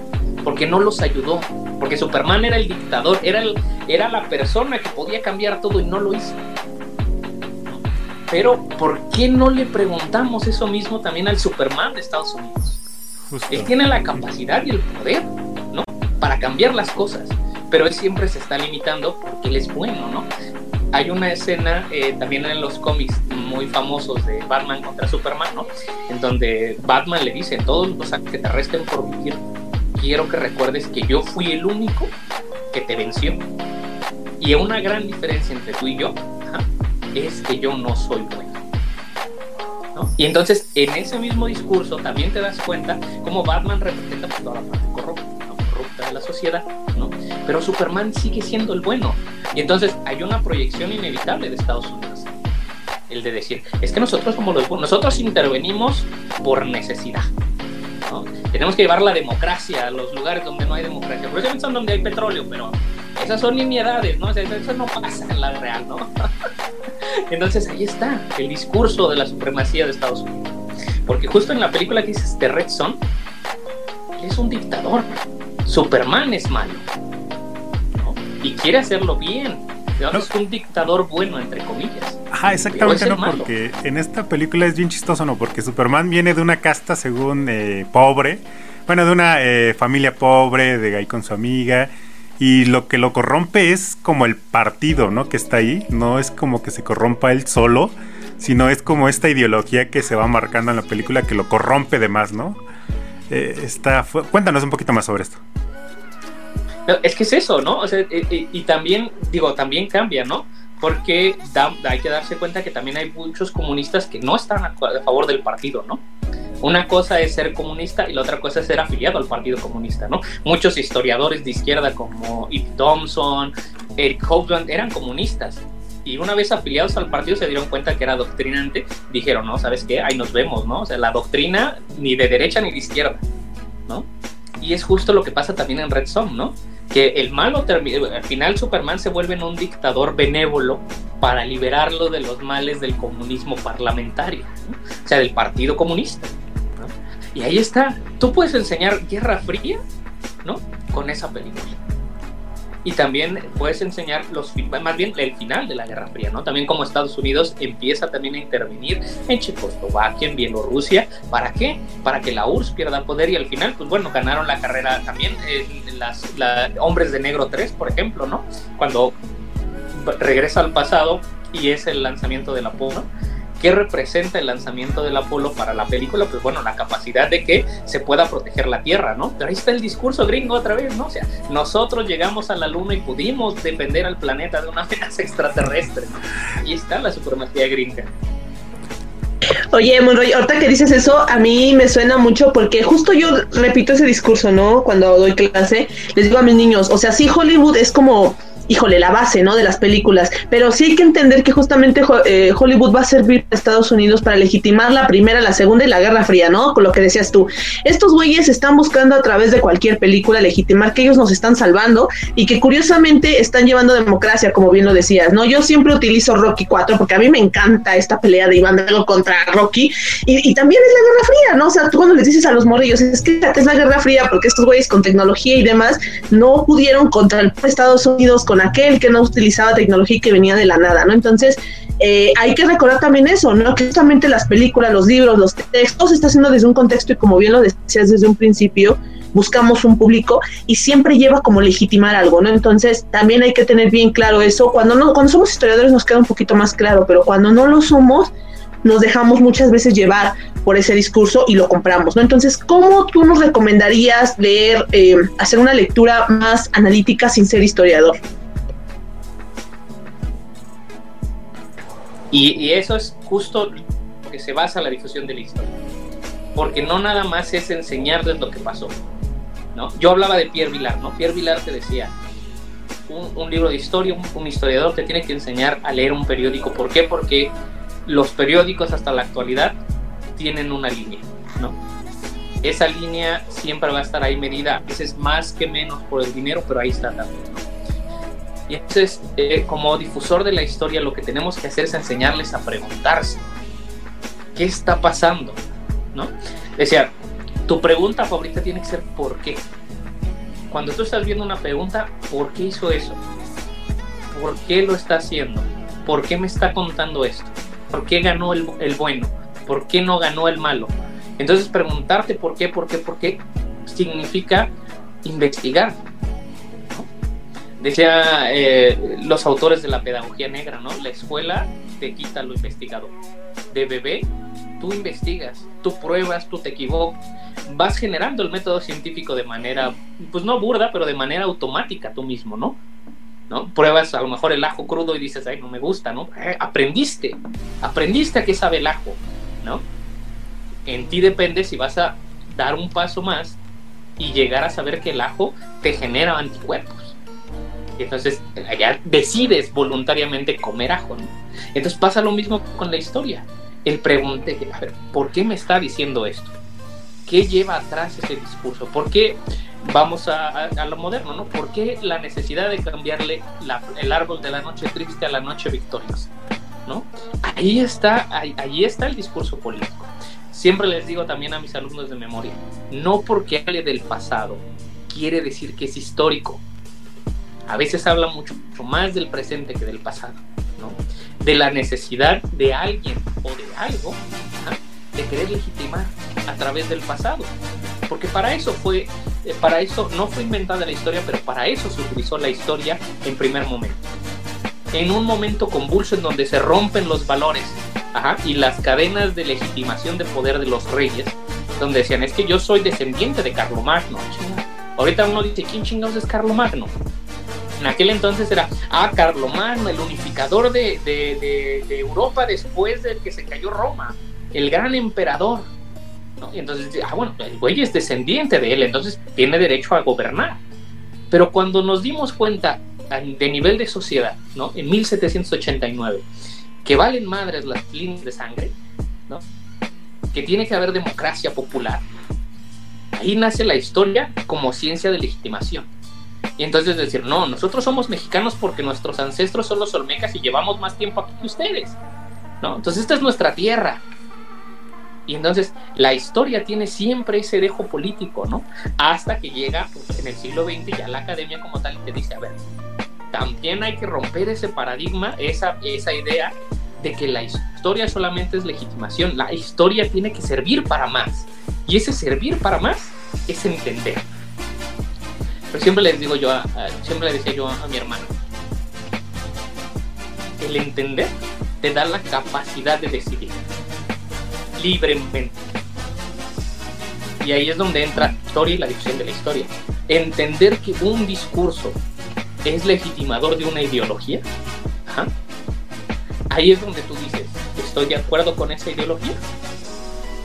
porque no los ayudó, porque Superman era el dictador, era, el, era la persona que podía cambiar todo y no lo hizo. Pero, ¿por qué no le preguntamos eso mismo también al Superman de Estados Unidos? Él tiene la capacidad y el poder, ¿no? Para cambiar las cosas, pero él siempre se está limitando porque él es bueno, ¿no? hay una escena eh, también en los cómics muy famosos de Batman contra Superman, ¿no? En donde Batman le dice, todos los que te arresten por vivir, quiero que recuerdes que yo fui el único que te venció. Y una gran diferencia entre tú y yo es que yo no soy bueno. Y entonces, en ese mismo discurso también te das cuenta cómo Batman representa pues, toda la parte corrupta, corrupta de la sociedad, ¿no? Pero Superman sigue siendo el bueno. Y entonces hay una proyección inevitable de Estados Unidos. El de decir, es que nosotros como los nosotros intervenimos por necesidad. ¿no? Tenemos que llevar la democracia a los lugares donde no hay democracia. Eso son donde hay petróleo, pero esas son nimiedades, ¿no? eso no pasa en la real, ¿no? Entonces ahí está el discurso de la supremacía de Estados Unidos. Porque justo en la película que dices de Red Son, él es un dictador. Superman es malo. ¿no? Y quiere hacerlo bien. Es un dictador bueno, entre comillas. Ajá, exactamente, no, porque en esta película es bien chistoso, ¿no? Porque Superman viene de una casta, según, eh, pobre. Bueno, de una eh, familia pobre, de ahí con su amiga y lo que lo corrompe es como el partido, ¿no? Que está ahí. No es como que se corrompa él solo, sino es como esta ideología que se va marcando en la película que lo corrompe de más, ¿no? Eh, está, cuéntanos un poquito más sobre esto. Es que es eso, ¿no? O sea, y, también, digo, también cambia, ¿no? Porque hay que darse cuenta que también hay muchos comunistas que no están a favor del partido, ¿no? Una cosa es ser comunista y la otra cosa es ser afiliado al Partido Comunista, ¿no? Muchos historiadores de izquierda como Ip Thompson, Eric Hobsbawm eran comunistas y una vez afiliados al partido se dieron cuenta que era doctrinante, dijeron, no, ¿sabes qué? Ahí nos vemos, ¿no? O sea, la doctrina ni de derecha ni de izquierda, ¿no? Y es justo lo que pasa también en Red Son, ¿no? Que el malo, al final Superman se vuelve en un dictador benévolo para liberarlo de los males del comunismo parlamentario, o sea, del Partido Comunista. Y ahí está. Tú puedes enseñar Guerra Fría, ¿no? Con esa película. Y también puedes enseñar los más bien el final de la Guerra Fría, ¿no? También como Estados Unidos empieza también a intervenir en Checoslovaquia, en Bielorrusia, ¿para qué? Para que la URSS pierda poder y al final, pues bueno, ganaron la carrera también en las Hombres de Negro 3, por ejemplo, ¿no? Cuando regresa al pasado y es el lanzamiento del Apolo, ¿Qué representa el lanzamiento del Apolo para la película? Pues bueno, la capacidad de que se pueda proteger la Tierra, ¿no? Pero ahí está el discurso gringo otra vez, ¿no? O sea, nosotros llegamos a la Luna y pudimos defender al planeta de una amenaza extraterrestre. Ahí está la supremacía gringa. Oye, Monroy, ahorita que dices eso, a mí me suena mucho porque justo yo repito ese discurso, ¿no? Cuando doy clase, les digo a mis niños, o sea, sí, Hollywood es como híjole, la base, ¿no? De las películas. Pero sí hay que entender que justamente eh, Hollywood va a servir a Estados Unidos para legitimar la primera, la segunda y la Guerra Fría, ¿no? Con lo que decías tú. Estos güeyes están buscando a través de cualquier película legitimar que ellos nos están salvando y que curiosamente están llevando democracia, como bien lo decías, ¿no? Yo siempre utilizo Rocky 4 porque a mí me encanta esta pelea de Iván Drago contra Rocky y, también es la Guerra Fría, ¿no? O sea, tú cuando les dices a los morrillos, es que es la Guerra Fría porque estos güeyes con tecnología y demás no pudieron contra el Estados Unidos con aquel que no utilizaba tecnología y que venía de la nada, ¿no? Entonces, eh, hay que recordar también eso, ¿no? Que justamente las películas, los libros, los textos, se está haciendo desde un contexto y como bien lo decías desde un principio, buscamos un público y siempre lleva como legitimar algo, ¿no? Entonces, también hay que tener bien claro eso. Cuando, no, cuando somos historiadores nos queda un poquito más claro, pero cuando no lo somos, nos dejamos muchas veces llevar por ese discurso y lo compramos, ¿no? Entonces, ¿cómo tú nos recomendarías leer, eh, hacer una lectura más analítica sin ser historiador? Y, eso es justo lo que se basa la difusión de la historia. Porque no nada más es enseñarles lo que pasó. ¿no? Yo hablaba de Pierre Vilar, ¿no? Pierre Vilar te decía, un, libro de historia, un, historiador te tiene que enseñar a leer un periódico. ¿Por qué? Porque los periódicos hasta la actualidad tienen una línea, ¿no? Esa línea siempre va a estar ahí medida, a veces más que menos por el dinero, pero ahí está también. Y entonces, eh, como difusor de la historia, lo que tenemos que hacer es enseñarles a preguntarse, ¿qué está pasando? ¿No? Decía, tu pregunta favorita tiene que ser ¿por qué? Cuando tú estás viendo una pregunta, ¿por qué hizo eso? ¿Por qué lo está haciendo? ¿Por qué me está contando esto? ¿Por qué ganó el, el bueno? ¿Por qué no ganó el malo? Entonces preguntarte por qué, por qué, por qué significa investigar, Decía eh, los autores de la pedagogía negra, ¿no? La escuela te quita lo investigado. De bebé, tú investigas, tú pruebas, tú te equivocas, vas generando el método científico de manera, pues no burda, pero de manera automática tú mismo, ¿no? ¿No? Pruebas a lo mejor el ajo crudo y dices, ay, no me gusta, ¿no? Eh, aprendiste, aprendiste a qué sabe el ajo, ¿no? En ti depende si vas a dar un paso más y llegar a saber que el ajo te genera anticuerpos. Entonces ya decides voluntariamente comer ajo. Entonces pasa lo mismo con la historia. El pregunte, a ver, ¿por qué me está diciendo esto? ¿Qué lleva atrás ese discurso? ¿Por qué vamos a, lo moderno, ¿no? ¿Por qué la necesidad de cambiarle el árbol de la noche triste a la noche victoriosa? ¿no? Ahí está, ahí, está el discurso político. Siempre les digo también a mis alumnos de memoria, no porque hable del pasado quiere decir que es histórico. A veces habla mucho, más del presente que del pasado, ¿no? De la necesidad de alguien o de algo de querer legitimar a través del pasado. Porque para eso fue, eh, para eso no fue inventada la historia, pero para eso se utilizó la historia en primer momento en un momento convulso en donde se rompen los valores y las cadenas de legitimación de poder de los reyes, donde decían, es que yo soy descendiente de Carlomagno. Ahorita uno dice, ¿quién chingados es Carlomagno? En aquel entonces era, ah, Carlomagno, el unificador de, Europa después del que se cayó Roma, el gran emperador. Y entonces, ah, bueno, el güey es descendiente de él, entonces tiene derecho a gobernar. Pero cuando nos dimos cuenta de nivel de sociedad, ¿no? En 1789, que valen madres las líneas de sangre, ¿no? Que tiene que haber democracia popular. Ahí nace la historia como ciencia de legitimación. Y entonces decir, no, nosotros somos mexicanos porque nuestros ancestros son los olmecas y llevamos más tiempo aquí que ustedes. ¿no? Entonces esta es nuestra tierra. Y entonces la historia tiene siempre ese dejo político, ¿no? Hasta que llega pues, en el siglo XX ya la academia como tal y te dice, a ver, también hay que romper ese paradigma, esa, esa idea de que la historia solamente es legitimación, la historia tiene que servir para más. Y ese servir para más es entender. Pero siempre les digo yo, siempre le decía yo a, mi hermano, el entender te da la capacidad de decidir libremente. Y ahí es donde entra la historia y la discusión de la historia. Entender que un discurso es legitimador de una ideología, ahí es donde tú dices, estoy de acuerdo con esa ideología.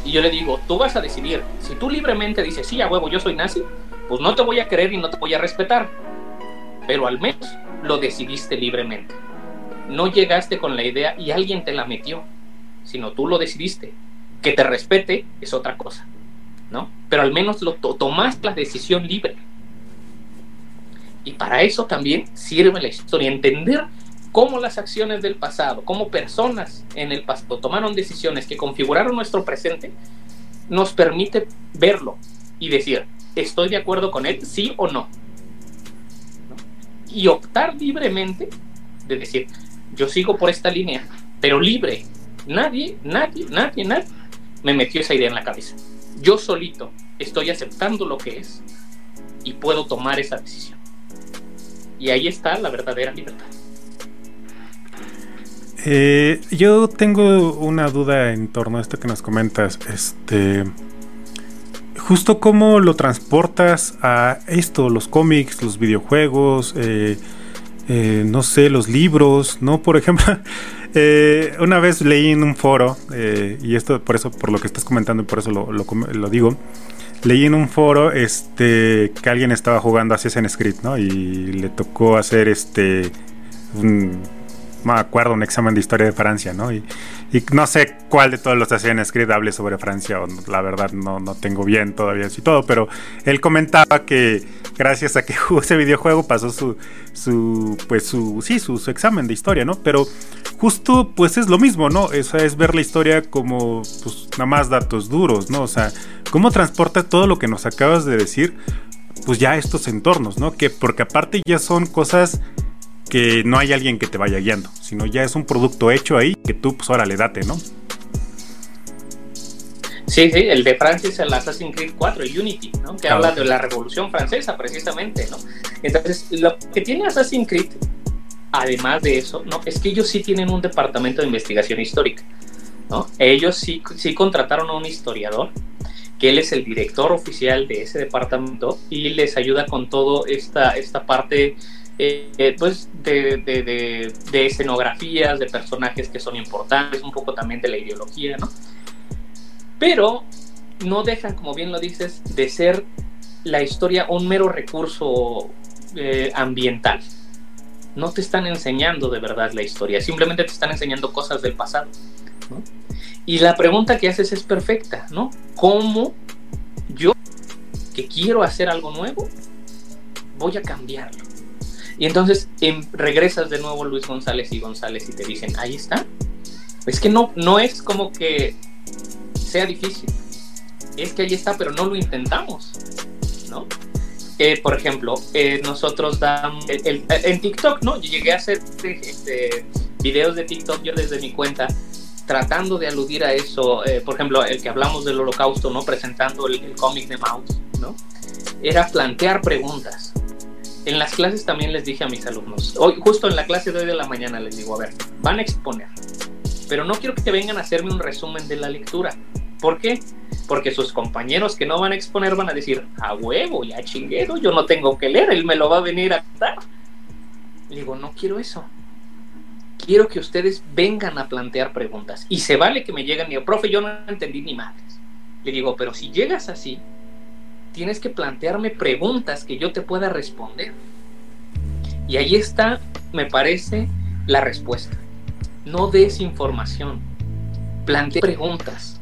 Y yo le digo, tú vas a decidir, si tú libremente dices, sí, a huevo, yo soy nazi, pues no te voy a querer y no te voy a respetar. Pero al menos lo decidiste libremente. No llegaste con la idea y alguien te la metió, sino tú lo decidiste. Que te respete es otra cosa, ¿no? Pero al menos lo tomaste la decisión libre. Y para eso también sirve la historia, entender cómo las acciones del pasado, cómo personas en el pasado tomaron decisiones que configuraron nuestro presente, nos permite verlo y decir, ¿estoy de acuerdo con él, sí o no? Y optar libremente de decir, yo sigo por esta línea, pero libre. Nadie, nadie, nadie, nadie me metió esa idea en la cabeza. Yo solito estoy aceptando lo que es y puedo tomar esa decisión. Y ahí está la verdadera libertad. Eh, yo tengo una duda en torno a esto que nos comentas. Este. Justo cómo lo transportas a esto, los cómics, los videojuegos, eh, eh, no sé, los libros, ¿no? Por ejemplo, una vez leí en un foro, y esto por eso, por lo que estás comentando y por eso lo, lo digo, leí en un foro este que alguien estaba jugando Assassin's Creed, ¿no? Y le tocó hacer este me acuerdo, un examen de historia de Francia, ¿no? Y, no sé cuál de todos los Assassin's Creed hable sobre Francia, o la verdad no, no tengo bien todavía así todo, pero él comentaba que gracias a que jugó ese videojuego pasó su, su pues su, sí, su, su examen de historia, ¿no? Pero justo pues es lo mismo, ¿no? Eso es ver la historia como pues nada más datos duros, ¿no? O sea, cómo transporta todo lo que nos acabas de decir, pues ya estos entornos, ¿no? Que porque aparte ya son cosas que no hay alguien que te vaya guiando, sino ya es un producto hecho ahí que tú pues ahora le date, ¿no? Sí, sí, el de Francia es el Assassin's Creed 4, Unity, ¿no? Que habla de la Revolución Francesa, precisamente, ¿no? Entonces, lo que tiene Assassin's Creed además de eso, ¿no? Es que ellos sí tienen un departamento de investigación histórica, ¿no? Ellos sí, sí contrataron a un historiador, que él es el director oficial de ese departamento y les ayuda con toda esta, esta parte eh, pues de, de, de, escenografías, de personajes que son importantes, un poco también de la ideología, ¿no? Pero no dejan, como bien lo dices, de ser la historia un mero recurso eh, ambiental. No te están enseñando de verdad la historia, simplemente te están enseñando cosas del pasado. Y la pregunta que haces es perfecta, ¿no? ¿Cómo yo, que quiero hacer algo nuevo, voy a cambiarlo? Y entonces em, regresas de nuevo Luis González y González y te dicen, ahí está. Es que no, no es como que sea difícil. Es que ahí está, pero no lo intentamos. ¿no? Eh, por ejemplo, eh, nosotros damos en TikTok, ¿no? Yo llegué a hacer este, videos de TikTok yo desde mi cuenta tratando de aludir a eso, eh, por ejemplo, el que hablamos del holocausto, ¿no? Presentando el, cómic de Maus, ¿no? Era plantear preguntas. En las clases también les dije a mis alumnos, hoy, justo en la clase de hoy de la mañana les digo, a ver, van a exponer, pero no quiero que vengan a hacerme un resumen de la lectura. ¿Por qué? Porque sus compañeros que no van a exponer van a decir, a huevo, ya chinguero, yo no tengo que leer, él me lo va a venir a contar. Le digo, no quiero eso. Quiero que ustedes vengan a plantear preguntas. Y se vale que me lleguen y digo, profe, yo no entendí ni madres. Le digo, pero si llegas así, tienes que plantearme preguntas que yo te pueda responder. Y ahí está, me parece, la respuesta. No des información. Plantea preguntas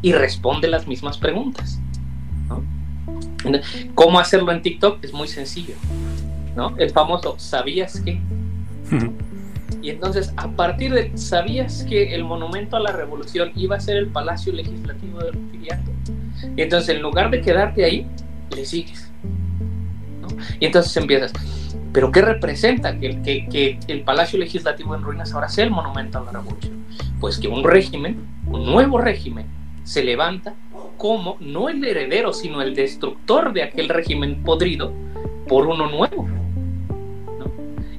y responde las mismas preguntas. ¿Cómo hacerlo en TikTok? Es muy sencillo. ¿no? El famoso ¿sabías que? Y entonces, a partir de ¿sabías que el monumento a la revolución iba a ser el Palacio Legislativo de Rufiliato? Y entonces, en lugar de quedarte ahí, le sigues. Y entonces empiezas, ¿pero qué representa que, que, que el Palacio Legislativo en ruinas ahora sea el monumento a la revolución? Pues que un régimen, un nuevo régimen, se levanta como no el heredero, sino el destructor de aquel régimen podrido por uno nuevo.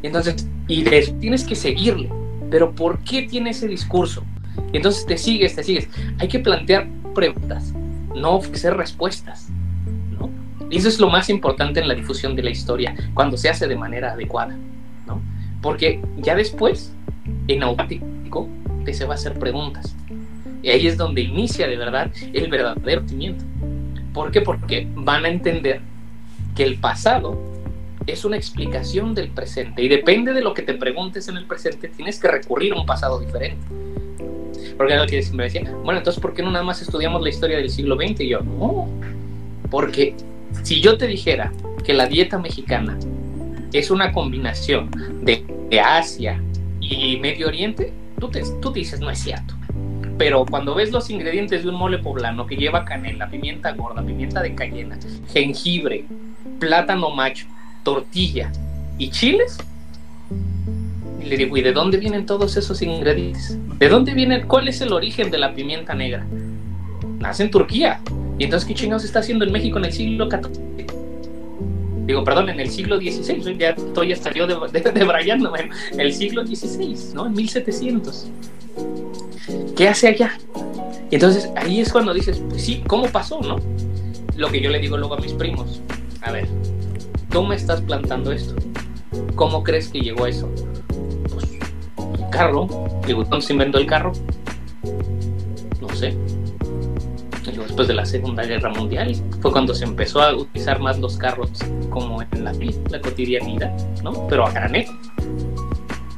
Entonces, y tienes que seguirle. Pero ¿por qué tiene ese discurso? Entonces te sigues, te sigues. Hay que plantear preguntas, no ofrecer respuestas. eso es lo más importante en la difusión de la historia, cuando se hace de manera adecuada. Porque ya después, en automático, te se va a hacer preguntas. Y ahí es donde inicia de verdad el verdadero conocimiento. ¿Por qué? Porque van a entender que el pasado es una explicación del presente y depende de lo que te preguntes en el presente, tienes que recurrir a un pasado diferente. Porque algo que me decía, bueno, entonces, ¿por qué no nada más estudiamos la historia del siglo XX? Y yo, no, porque si yo te dijera que la dieta mexicana es una combinación de, Asia y Medio Oriente, tú, te, tú dices, no es cierto pero cuando ves los ingredientes de un mole poblano que lleva canela, pimienta gorda, pimienta de cayena, jengibre, plátano macho, tortilla y chiles, y le digo, ¿y de dónde vienen todos esos ingredientes? ¿De dónde vienen? ¿Cuál es el origen de la pimienta negra? Nace en Turquía. ¿Y entonces qué chingados está haciendo en México en el siglo XIV? Digo, perdón, en el siglo XVI, ya estoy yo de, de, en el siglo XVI, ¿no? En 1700. ¿qué hace allá? Y entonces ahí es cuando dices, pues sí, ¿cómo pasó, no? Lo que yo le digo luego a mis primos, a ver, tú me estás plantando esto, ¿cómo crees que llegó a eso? Pues un carro, digo, ¿dónde se inventó el carro? No sé. después de la Segunda Guerra Mundial fue cuando se empezó a utilizar más los carros como en la, la cotidianidad, ¿no? Pero a granel.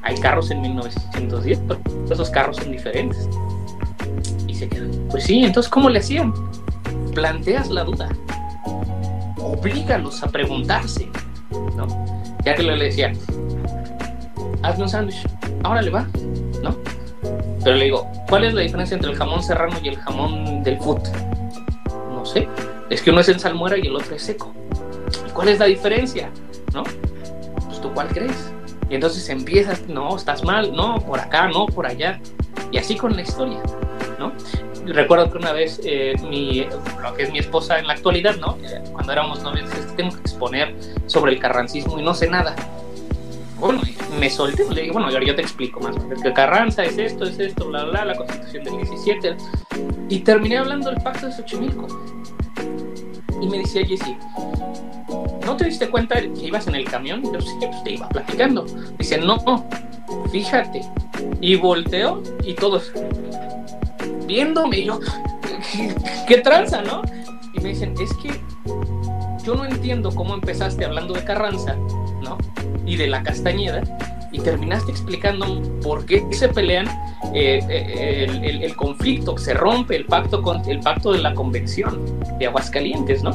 Hay carros en 1910, pero esos carros son diferentes. Y se quedan. Pues sí, entonces, ¿cómo le hacían? Planteas la duda. Oblígalos a preguntarse. ¿no? Ya que le decía, hazme un sándwich, ahora le va, ¿no? Pero le digo, ¿cuál es la diferencia entre el jamón serrano y el jamón del foot? No sé. Es que uno es en salmuera y el otro es seco. ¿Y cuál es la diferencia? ¿No? Pues tú cuál crees. Y entonces empiezas, no, estás mal, no, por acá, no, por allá. Y así con la historia, ¿no? Recuerdo que una vez eh, mi, lo que es mi esposa en la actualidad, ¿no? Cuando éramos novios, tengo que exponer sobre el carrancismo y no sé nada. Bueno, me solté, le dije, bueno, ahora yo te explico más. El Carranza es esto, es esto, bla, bla, la constitución del 17. Y terminé hablando del pacto de Xochimilco. Y me decía Jesse, ¿no te diste cuenta que ibas en el camión? Yo sí, pues te iba platicando. Dice, no, fíjate. Y volteo y todos viéndome. yo, ¿qué, tranza, no? Y me dicen, es que yo no entiendo cómo empezaste hablando de Carranza, ¿no? Y de la Castañeda, y terminaste explicando por qué se pelean eh, eh, el, el, conflicto, se rompe el pacto, con, el pacto de la convención de Aguascalientes, ¿no?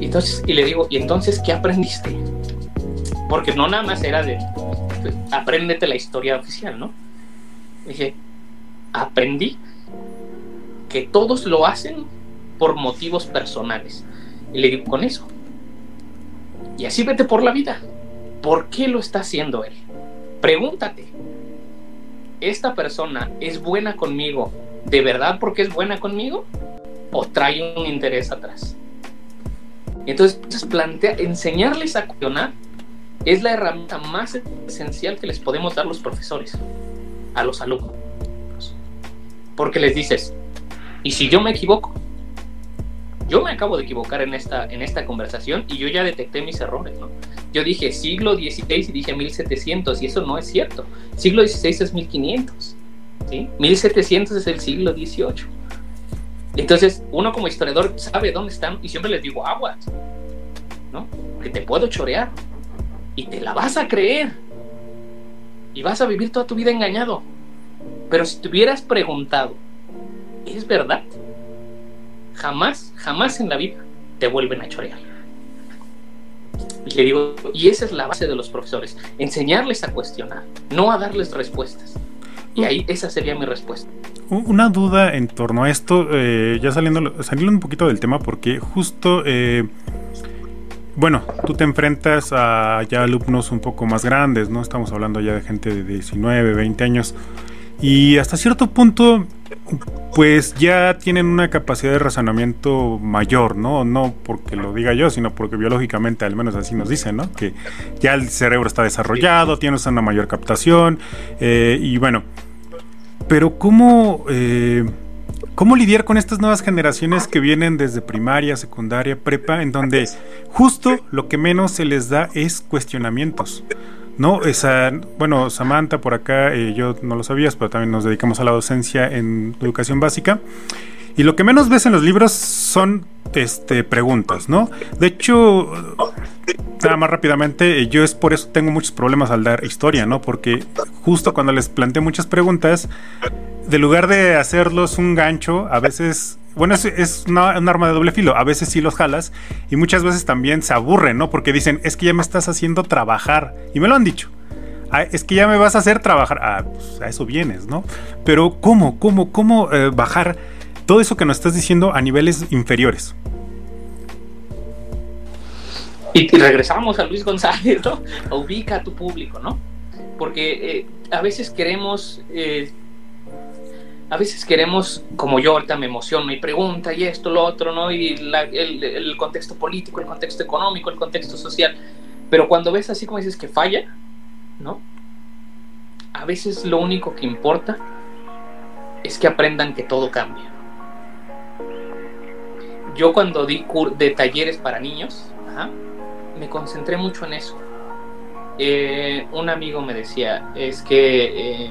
Y, entonces, y le digo, ¿y entonces qué aprendiste? Porque no nada más era de, apréndete la historia oficial, ¿no? dije, aprendí que todos lo hacen por motivos personales. Y le digo, con eso. Y así vete por la vida. ¿Por qué lo está haciendo él? Pregúntate. ¿Esta persona es buena conmigo de verdad porque es buena conmigo? ¿O trae un interés atrás? Entonces, plantea, enseñarles a cuestionar es la herramienta más esencial que les podemos dar los profesores a los alumnos. Porque les dices, ¿y si yo me equivoco? Yo me acabo de equivocar en esta, en esta conversación y yo ya detecté mis errores, ¿no? Yo dije siglo XVI y dije 1700 y eso no es cierto. Siglo XVI es 1500, ¿sí? 1700 es el siglo XVIII. Entonces, uno como historiador sabe dónde están y siempre les digo aguas, ¿no? Que te puedo chorear y te la vas a creer y vas a vivir toda tu vida engañado. Pero si te hubieras preguntado, ¿es verdad? Jamás, jamás en la vida te vuelven a chorear. Y le digo, y esa es la base de los profesores, enseñarles a cuestionar, no a darles respuestas. Y ahí esa sería mi respuesta. Una duda en torno a esto, eh, ya saliendo, saliendo un poquito del tema, porque justo eh, bueno, tú te enfrentas a ya alumnos un poco más grandes, ¿no? Estamos hablando ya de gente de 19, 20 años. Y hasta cierto punto, pues ya tienen una capacidad de razonamiento mayor, ¿no? No porque lo diga yo, sino porque biológicamente al menos así nos dicen, ¿no? Que ya el cerebro está desarrollado, tienes una mayor captación, eh, y bueno. Pero ¿cómo... Eh, ¿Cómo lidiar con estas nuevas generaciones que vienen desde primaria, secundaria, prepa, en donde justo lo que menos se les da es cuestionamientos? ¿No? Esa, bueno, Samantha por acá, eh, yo no lo sabías, pero también nos dedicamos a la docencia en educación básica. Y lo que menos ves en los libros son este, preguntas, ¿no? De hecho, nada más rápidamente, eh, yo es por eso tengo muchos problemas al dar historia, ¿no? Porque justo cuando les planteo muchas preguntas, de lugar de hacerlos un gancho, a veces, bueno, es, un arma de doble filo, a veces sí los jalas y muchas veces también se aburren, ¿no? Porque dicen, es que ya me estás haciendo trabajar, y me lo han dicho. Ah, es que ya me vas a hacer trabajar. Ah, pues a eso vienes, ¿no? Pero ¿cómo, cómo, cómo eh, bajar todo eso que nos estás diciendo a niveles inferiores? Y, regresamos a Luis González, ¿no? Ubica a tu público, ¿no? Porque eh, a veces queremos eh, a veces queremos, como yo ahorita me emociono y pregunta y esto, lo otro, ¿no? Y el, contexto político, el contexto económico, el contexto social. Pero cuando ves así como dices que falla, ¿no? A veces lo único que importa es que aprendan que todo cambia. Yo cuando di de talleres para niños, me concentré mucho en eso. Eh, un amigo me decía, es que... Eh,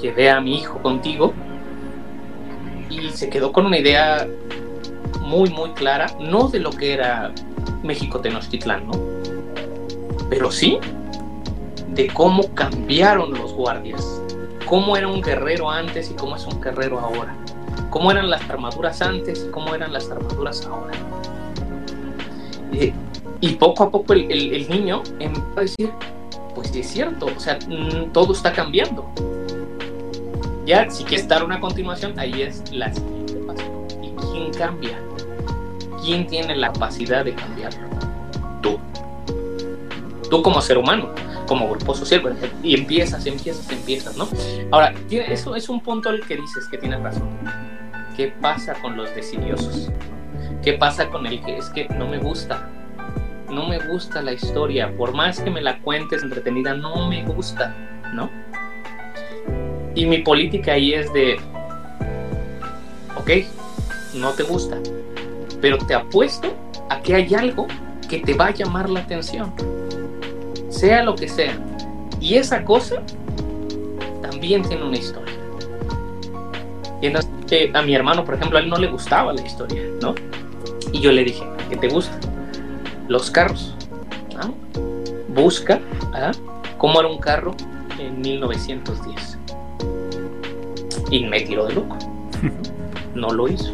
llevé a mi hijo contigo y se quedó con una idea muy, muy clara, no de lo que era México Tenochtitlán, ¿no? Pero sí de cómo cambiaron los guardias, cómo era un guerrero antes y cómo es un guerrero ahora, cómo eran las armaduras antes y cómo eran las armaduras ahora. Eh, y poco a poco el, el niño empezó a decir, pues es cierto, o sea, todo está cambiando. Ya, si quieres dar una continuación, ahí es la siguiente paso. ¿Y quién cambia? ¿Quién tiene la capacidad de cambiarlo? Tú. Tú como ser humano, como grupo social, y empiezas, empiezas, empiezas, ¿no? Ahora, eso es un punto al que dices que tienes razón. ¿Qué pasa con los decidiosos? ¿Qué pasa con el que es que no me gusta? No me gusta la historia, por más que me la cuentes entretenida, no me gusta, ¿no? Y mi política ahí es de, ok, no te gusta, pero te apuesto a que hay algo que te va a llamar la atención, sea lo que sea. Y esa cosa también tiene una historia. Y que a mi hermano, por ejemplo, a él no le gustaba la historia, ¿no? Y yo le dije, ¿qué te gusta? Los carros. Busca ¿ah? cómo era un carro en 1910. Y me tiró de loco. No lo hizo.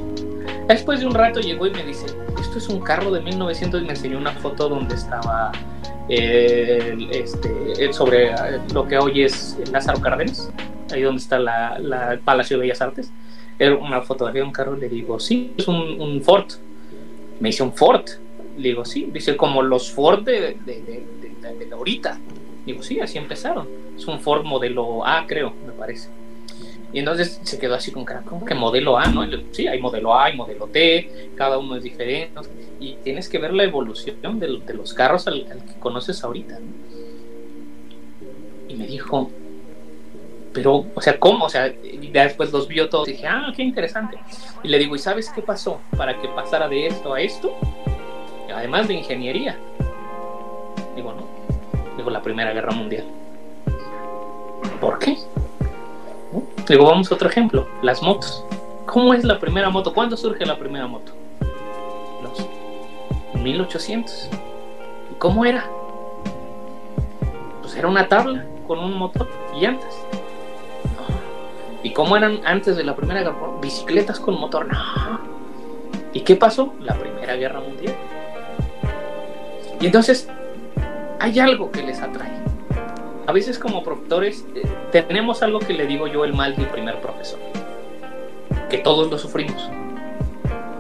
Después de un rato llegó y me dice, esto es un carro de 1900 y me enseñó una foto donde estaba eh, este, sobre lo que hoy es Lázaro Cárdenas, ahí donde está la, el Palacio de Bellas Artes. Era una fotografía de un carro, le digo, sí, es un, Ford. Me dice un Ford. Le digo, sí, dice como los Ford de, de, de, ahorita. Digo, sí, así empezaron. Es un Ford modelo A, creo, me parece. Y entonces se quedó así con cara, ¿cómo que modelo A? ¿no? Sí, hay modelo A, hay modelo T, cada uno es diferente. Y tienes que ver la evolución de, de los carros al, que conoces ahorita. Y me dijo, pero, o sea, ¿cómo? O sea, y después los vio todos y dije, ah, qué interesante. Y le digo, ¿y sabes qué pasó para que pasara de esto a esto? Además de ingeniería. Digo, no. Digo, la Primera Guerra Mundial. ¿Por qué? Luego vamos a otro ejemplo, las motos. ¿Cómo es la primera moto? ¿Cuándo surge la primera moto? Los 1800. ¿Y cómo era? Pues era una tabla con un motor y llantas. ¿Y cómo eran antes de la Primera Guerra? Bicicletas con motor. No. ¿Y qué pasó? La Primera Guerra Mundial. Y entonces hay algo que les atrae a veces como profesores eh, tenemos algo que le digo yo el mal del primer profesor, que todos lo sufrimos,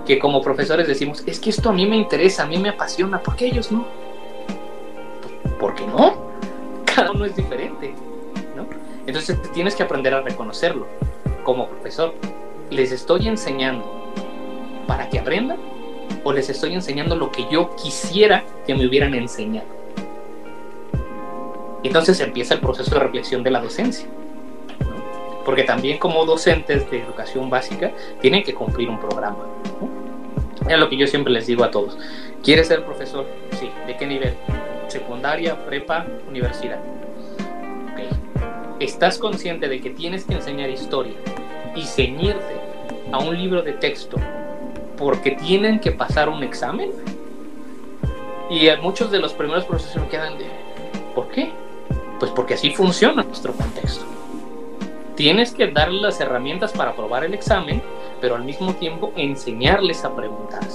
que como profesores decimos, es que esto a mí me interesa, a mí me apasiona, ¿por qué ellos no? ¿Por qué no? Entonces tienes que aprender a reconocerlo como profesor. ¿Les estoy enseñando para que aprendan? ¿O les estoy enseñando lo que yo quisiera que me hubieran enseñado? Entonces empieza el proceso de reflexión de la docencia. Porque también como docentes de educación básica tienen que cumplir un programa. Es lo que yo siempre les digo a todos. ¿Quieres ser profesor? Sí. ¿De qué nivel? Secundaria, prepa, universidad. ¿Estás consciente de que tienes que enseñar historia y ceñirte a un libro de texto porque tienen que pasar un examen? Y muchos de los primeros profesores me quedan de, ¿por qué? Pues porque así funciona nuestro contexto. Tienes que darles las herramientas para aprobar el examen, pero al mismo tiempo enseñarles a preguntar.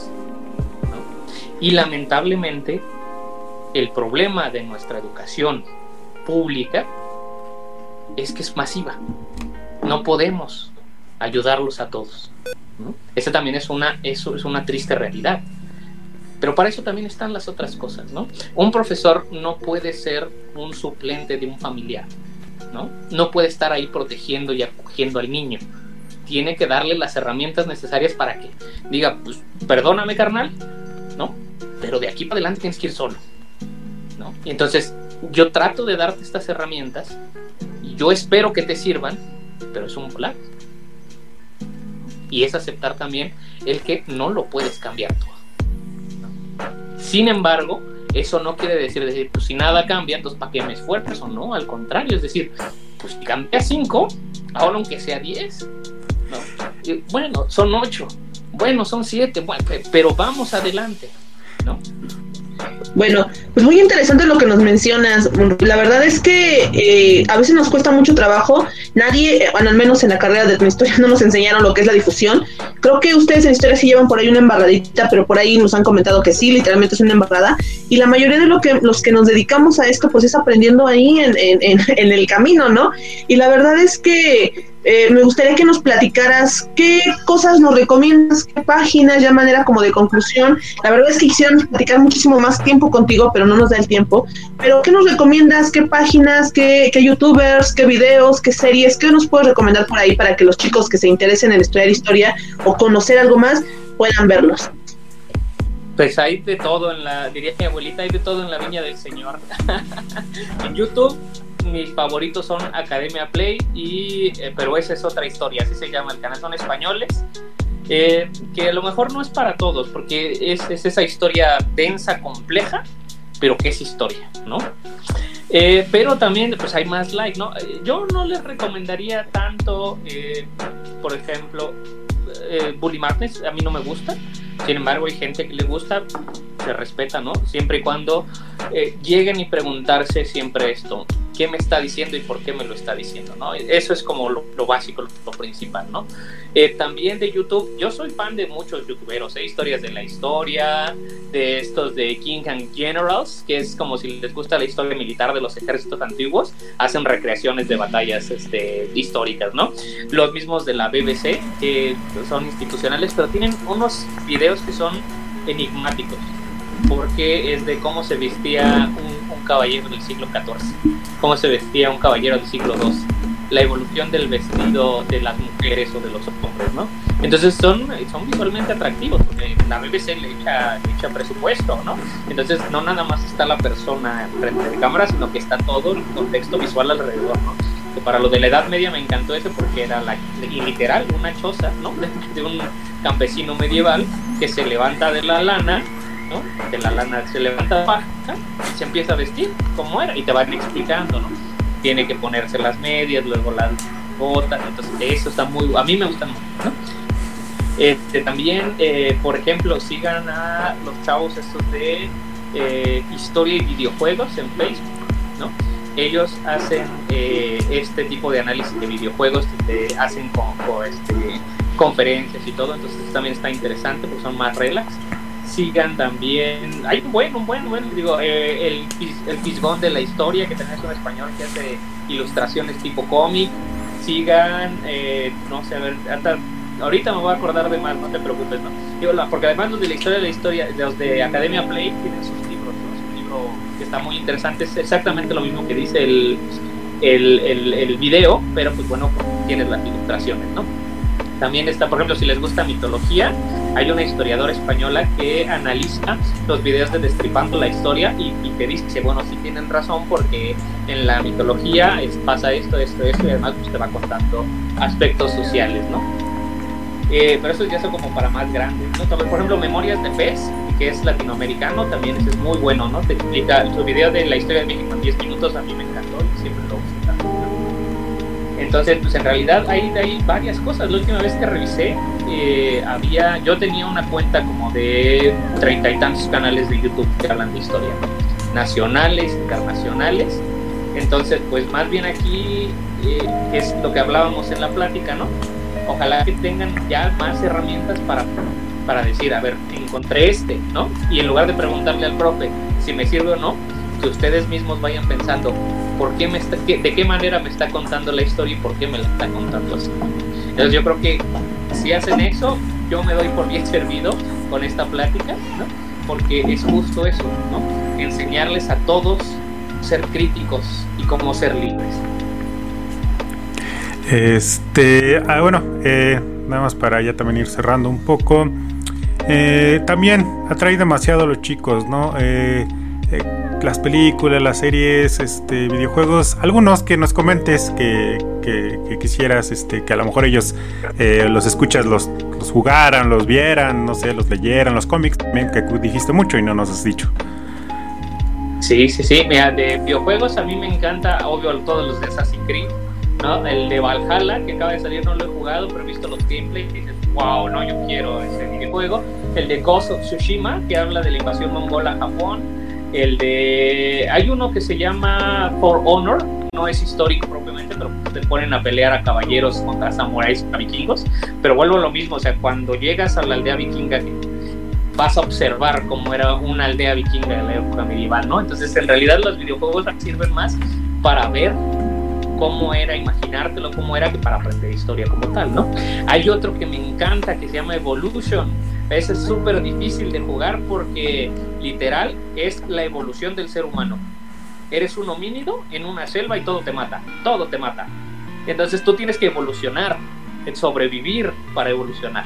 Y lamentablemente, el problema de nuestra educación pública es que es masiva. No podemos ayudarlos a todos. Esa también es una, eso es una triste realidad. Pero para eso también están las otras cosas, ¿no? Un profesor no puede ser un suplente de un familiar, ¿no? No puede estar ahí protegiendo y acogiendo al niño. Tiene que darle las herramientas necesarias para que diga, pues perdóname carnal, ¿no? Pero de aquí para adelante tienes que ir solo, ¿no? Entonces yo trato de darte estas herramientas yo espero que te sirvan, pero es un volar. Y es aceptar también el que no lo puedes cambiar todo. Sin embargo, eso no quiere decir, decir pues si nada cambia, entonces ¿para qué me esfuerzo? No, al contrario, es decir, pues si cambia 5, ahora aunque sea 10, bueno, son 8, bueno, son 7, bueno, pero vamos adelante, ¿no? Bueno, pues muy interesante lo que nos mencionas. La verdad es que eh, a veces nos cuesta mucho trabajo. Nadie, eh, bueno, al menos en la carrera de historia no nos enseñaron lo que es la difusión. Creo que ustedes en historia sí llevan por ahí una embarradita, pero por ahí nos han comentado que sí, literalmente es una embarrada. Y la mayoría de lo que, los que nos dedicamos a esto, pues es aprendiendo ahí en, en, en el camino, ¿no? Y la verdad es que eh, me gustaría que nos platicaras qué cosas nos recomiendas, qué páginas, ya manera como de conclusión. La verdad es que quisiéramos platicar muchísimo más tiempo contigo, pero no nos da el tiempo. Pero ¿qué nos recomiendas? ¿Qué páginas? ¿Qué, qué youtubers? ¿Qué videos? ¿Qué series? ¿Qué nos puedes recomendar por ahí para que los chicos que se interesen en estudiar historia o conocer algo más puedan verlos? Pues hay de todo en la, diría mi abuelita, hay de todo en la viña del Señor. en YouTube mis favoritos son Academia Play, y, eh, pero esa es otra historia, así se llama el canal, son españoles. Eh, que a lo mejor no es para todos, porque es, esa historia densa, compleja, pero que es historia, ¿no? Eh, pero también, pues hay más like, ¿no? Yo no les recomendaría tanto, por ejemplo, eh, Bully Madness a mí no me gusta, sin embargo hay gente que le gusta, se respeta, ¿no? Siempre y cuando eh, lleguen y preguntarse siempre esto, qué me está diciendo y por qué me lo está diciendo, ¿no? Eso es como lo, básico, lo, principal, ¿no? Eh, también de YouTube, yo soy fan de muchos youtuberos, ¿eh? historias de la historia, de estos de King and Generals, que es como si les gusta la historia militar de los ejércitos antiguos, hacen recreaciones de batallas este, históricas, ¿no? Los mismos de la BBC, que son institucionales, pero tienen unos videos que son enigmáticos porque es de cómo se vestía un, un, caballero del siglo XIV, cómo se vestía un caballero del siglo II, la evolución del vestido de las mujeres o de los hombres, ¿no? Entonces son, son visualmente atractivos, porque la BBC le echa, echa presupuesto, ¿no? Entonces no nada más está la persona frente de cámara, sino que está todo el contexto visual alrededor, ¿no? Que para lo de la Edad Media me encantó eso porque era la, literal una choza, ¿no? De un campesino medieval que se levanta de la lana De la lana se levanta baja se empieza a vestir como era y te van explicando, ¿no? Tiene que ponerse las medias, luego las botas, entonces eso está muy, a mí me gusta mucho, ¿no? Este, también, eh, por ejemplo, sigan a los chavos estos de eh, historia y videojuegos en Facebook, ¿no? Ellos hacen eh, este tipo de análisis de videojuegos, hacen con, este, conferencias y todo, entonces también está interesante porque son más relax sigan también. Hay un buen, un buen, buen digo, eh, el, el Fisgón de la historia, que tenés un español que hace ilustraciones tipo cómic. Sigan, eh, no sé, a ver, hasta ahorita me voy a acordar de más, no te preocupes, ¿no? Digo, porque además los de la historia de la historia, los de Academia Play tienen sus libros, ¿no? Es un libro que está muy interesante, es exactamente lo mismo que dice el, el, el, el video, pero pues bueno, tienes las ilustraciones, ¿no? También está, por ejemplo, si les gusta mitología, hay una historiadora española que analiza los videos de Destripando la historia y, te dice, bueno, sí tienen razón porque en la mitología pasa esto, esto, esto y además pues, te va contando aspectos sociales, ¿no? Eh, pero eso ya son como para más grandes, ¿no? Por ejemplo, Memorias de Pez, que es latinoamericano, también es muy bueno, ¿no? Te explica, su video de la historia de México en 10 minutos a mí me encantó y siempre lo entonces, pues en realidad hay, hay varias cosas. La última vez que revisé, eh, había, yo tenía una cuenta como de treinta y tantos canales de YouTube que hablan de historia, nacionales, internacionales. Entonces, pues más bien aquí eh, es lo que hablábamos en la plática, ¿no? Ojalá que tengan ya más herramientas para, para decir, a ver, encontré este, ¿no? Y en lugar de preguntarle al profe si me sirve o no, que ustedes mismos vayan pensando, ¿por qué me está, de qué manera me está contando la historia y por qué me la está contando así. Entonces yo creo que si hacen eso, yo me doy por bien servido con esta plática, ¿no? porque es justo eso, ¿no? enseñarles a todos ser críticos y cómo ser libres. Este, ah, bueno, eh, nada más para ya también ir cerrando un poco. Eh, también atrae demasiado a los chicos, ¿no? Eh, las películas, las series, este, videojuegos, algunos que nos comentes que, quisieras, este, que a lo mejor ellos eh, los escuchas, los, jugaran, los vieran, no sé, los leyeran, los cómics también, que dijiste mucho y no nos has dicho. Sí, sí, sí, mira, de videojuegos a mí me encanta, obvio, todos los de Assassin's Creed, ¿no? El de Valhalla, que acaba de salir, no lo he jugado, pero he visto los gameplays y dices, wow, no, yo quiero ese videojuego. El de Ghost of Tsushima, que habla de la invasión mongola a Japón el de. Hay uno que se llama For Honor, no es histórico propiamente, pero te ponen a pelear a caballeros contra samuráis a vikingos. Pero vuelvo a lo mismo, o sea, cuando llegas a la aldea vikinga, vas a observar cómo era una aldea vikinga en la época medieval, ¿no? Entonces, en realidad, los videojuegos sirven más para ver cómo era, imaginártelo cómo era, que para aprender historia como tal, ¿no? Hay otro que me encanta que se llama Evolution ese es súper difícil de jugar porque literal es la evolución del ser humano. Eres un homínido en una selva y todo te mata, todo te mata. Entonces tú tienes que evolucionar, sobrevivir para evolucionar.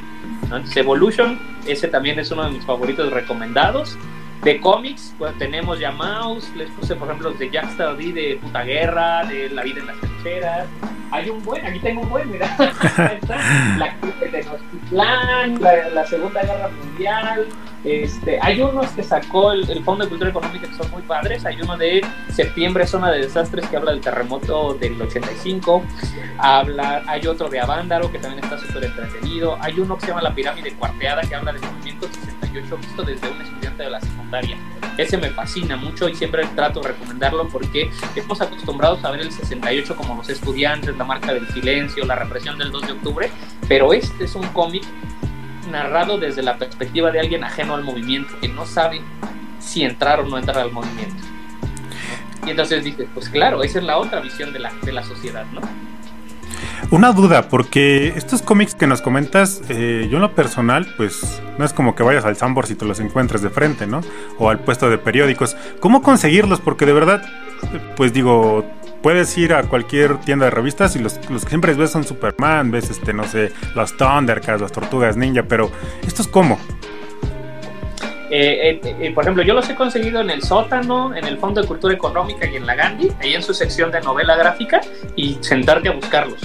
Evolution, ese también es uno de mis favoritos recomendados. De cómics, pues tenemos ya Mouse, les puse por ejemplo los de Jack Stardee de Puta Guerra, de La vida en las trincheras. Hay un buen, aquí tengo un buen, mira. la de Tenochtitlán, la, la Segunda Guerra Mundial. Este, hay unos que sacó el, Fondo de Cultura Económica que son muy padres. Hay uno de Septiembre, Zona de Desastres, que habla del terremoto del 85. Habla, hay otro de Avándaro, que también está súper entretenido. Hay uno que se llama La Pirámide Cuarteada, que habla del movimiento 68, visto desde un estudiante de la secundaria. Ese me fascina mucho y siempre trato de recomendarlo porque estamos acostumbrados a ver el 68 como los estudiantes, la marca del silencio, la represión del 2 de octubre, pero este es un cómic narrado desde la perspectiva de alguien ajeno al movimiento, que no sabe si entrar o no entrar al movimiento. Y entonces dices, pues claro, esa es la otra visión de la, de la sociedad, ¿no? Una duda, porque estos cómics que nos comentas, eh, yo en lo personal, pues no es como que vayas al Sambor si te los encuentres de frente, ¿no? O al puesto de periódicos. ¿Cómo conseguirlos? Porque de verdad, pues digo, puedes ir a cualquier tienda de revistas y los, los que siempre ves son Superman, ves, este, no sé, los Thundercats, las Tortugas Ninja, pero ¿estos cómo? Eh, eh, eh, por ejemplo, yo los he conseguido en el sótano, en el Fondo de Cultura Económica y en la Gandhi, ahí en su sección de novela gráfica, y sentarte a buscarlos,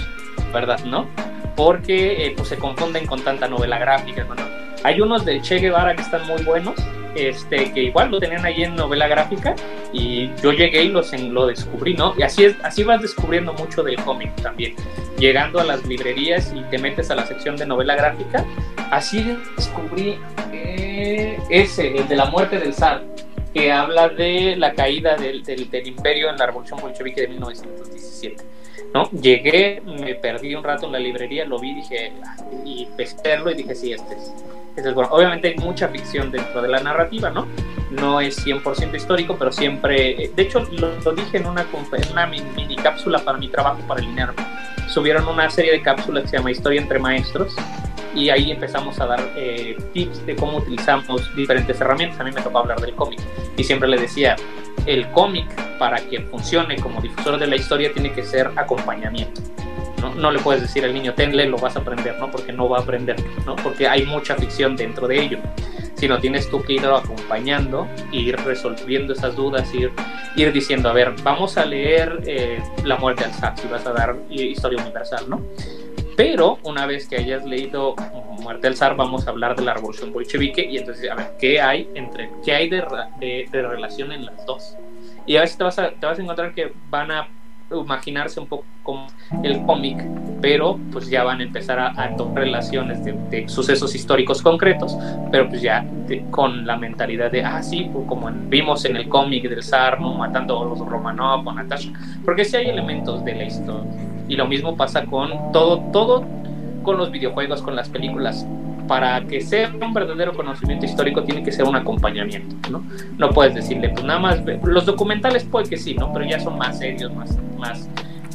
¿verdad? ¿No? Porque pues, se confunden con tanta novela gráfica. Hay unos de Che Guevara que están muy buenos, este, que igual lo tenían ahí en novela gráfica y yo llegué y los, lo descubrí, ¿no? Y así, es, así vas descubriendo mucho del cómic también. Llegando a las librerías y te metes a la sección de novela gráfica, así descubrí eh, ese, el de la muerte del zar, que habla de la caída del, imperio en la revolución bolchevique de 1917. ¿no? Llegué, me perdí un rato en la librería, lo vi, dije, y pesqué y dije, sí, este es, Obviamente hay mucha ficción dentro de la narrativa, ¿no? No es 100% histórico, pero siempre, de hecho, lo, dije en una, una mini, cápsula para mi trabajo para el INERM. Subieron una serie de cápsulas que se llama Historia entre Maestros, y ahí empezamos a dar eh, tips de cómo utilizamos diferentes herramientas. A mí me tocó hablar del cómic y siempre le decía, el cómic para que funcione como difusor de la historia tiene que ser acompañamiento. ¿No? no le puedes decir al niño, tenle, lo vas a aprender, ¿no? porque no va a aprender, ¿no? porque hay mucha ficción dentro de ello. Sino tienes tú que irlo acompañando, ir resolviendo esas dudas, ir, ir diciendo, a ver, vamos a leer eh, La muerte al Zar, si vas a dar historia universal, ¿no? Pero una vez que hayas leído Muerte del Zar, vamos a hablar de la revolución bolchevique y entonces, a ver, ¿qué hay, entre, qué hay de, de, relación en las dos? Y a veces te vas te vas a encontrar que van a imaginarse un poco como el cómic, pero pues ya van a empezar a, a tomar relaciones de, sucesos históricos concretos, pero pues ya con la mentalidad de, ah, sí, pues como vimos en el cómic del zar, ¿no? matando a los Romanov con Natasha, porque sí hay elementos de la historia y lo mismo pasa con todo, todo con los videojuegos, con las películas. Para que sea un verdadero conocimiento histórico tiene que ser un acompañamiento, ¿no? No puedes decirle, pues nada más, los documentales puede que sí, ¿no? Pero ya son más serios, más, más,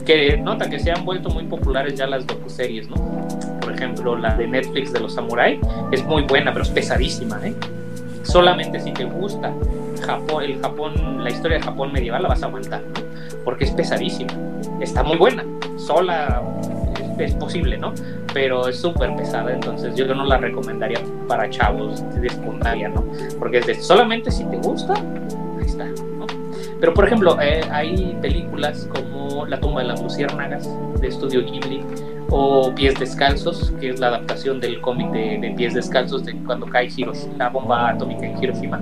que nota que se han vuelto muy populares ya las docuseries, ¿no? Por ejemplo, la de Netflix de los samuráis es muy buena, pero es pesadísima, ¿eh? Solamente si te gusta Japón, el Japón, la historia de Japón medieval la vas a aguantar, ¿no? Porque es pesadísima. Está muy buena, sola es, posible, ¿no? Pero es súper pesada, entonces yo no la recomendaría para chavos de secundaria, ¿no? Porque es de, solamente si te gusta, ahí está, ¿no? Pero por ejemplo, eh, hay películas como La tumba de las luciérnagas de Estudio Ghibli o Pies Descalzos, que es la adaptación del cómic de, Pies Descalzos de cuando cae Hiroshima, la bomba atómica en Hiroshima,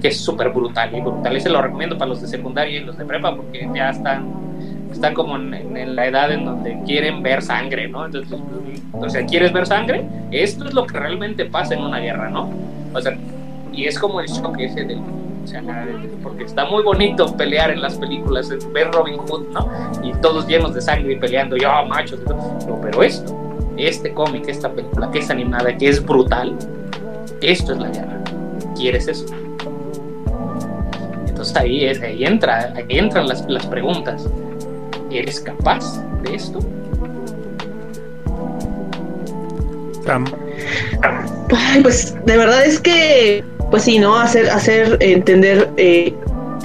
que es súper brutal y brutal. Ese lo recomiendo para los de secundaria y los de prepa porque ya están están como en, la edad en donde quieren ver sangre, ¿no? Entonces, o sea, ¿quieres ver sangre? Esto es lo que realmente pasa en una guerra, ¿no? O sea, y es como el shock ese del... O sea, porque está muy bonito pelear en las películas, ver Robin Hood, ¿no? Y todos llenos de sangre y peleando, yo, machos, pero, pero esto, este cómic, esta película que es animada, que es brutal, esto es la guerra. ¿Quieres eso? Entonces ahí, ahí, entra, ahí entran las, las preguntas. ¿Eres capaz de esto? pues de verdad es que, pues sí, ¿no? Hacer, hacer entender eh,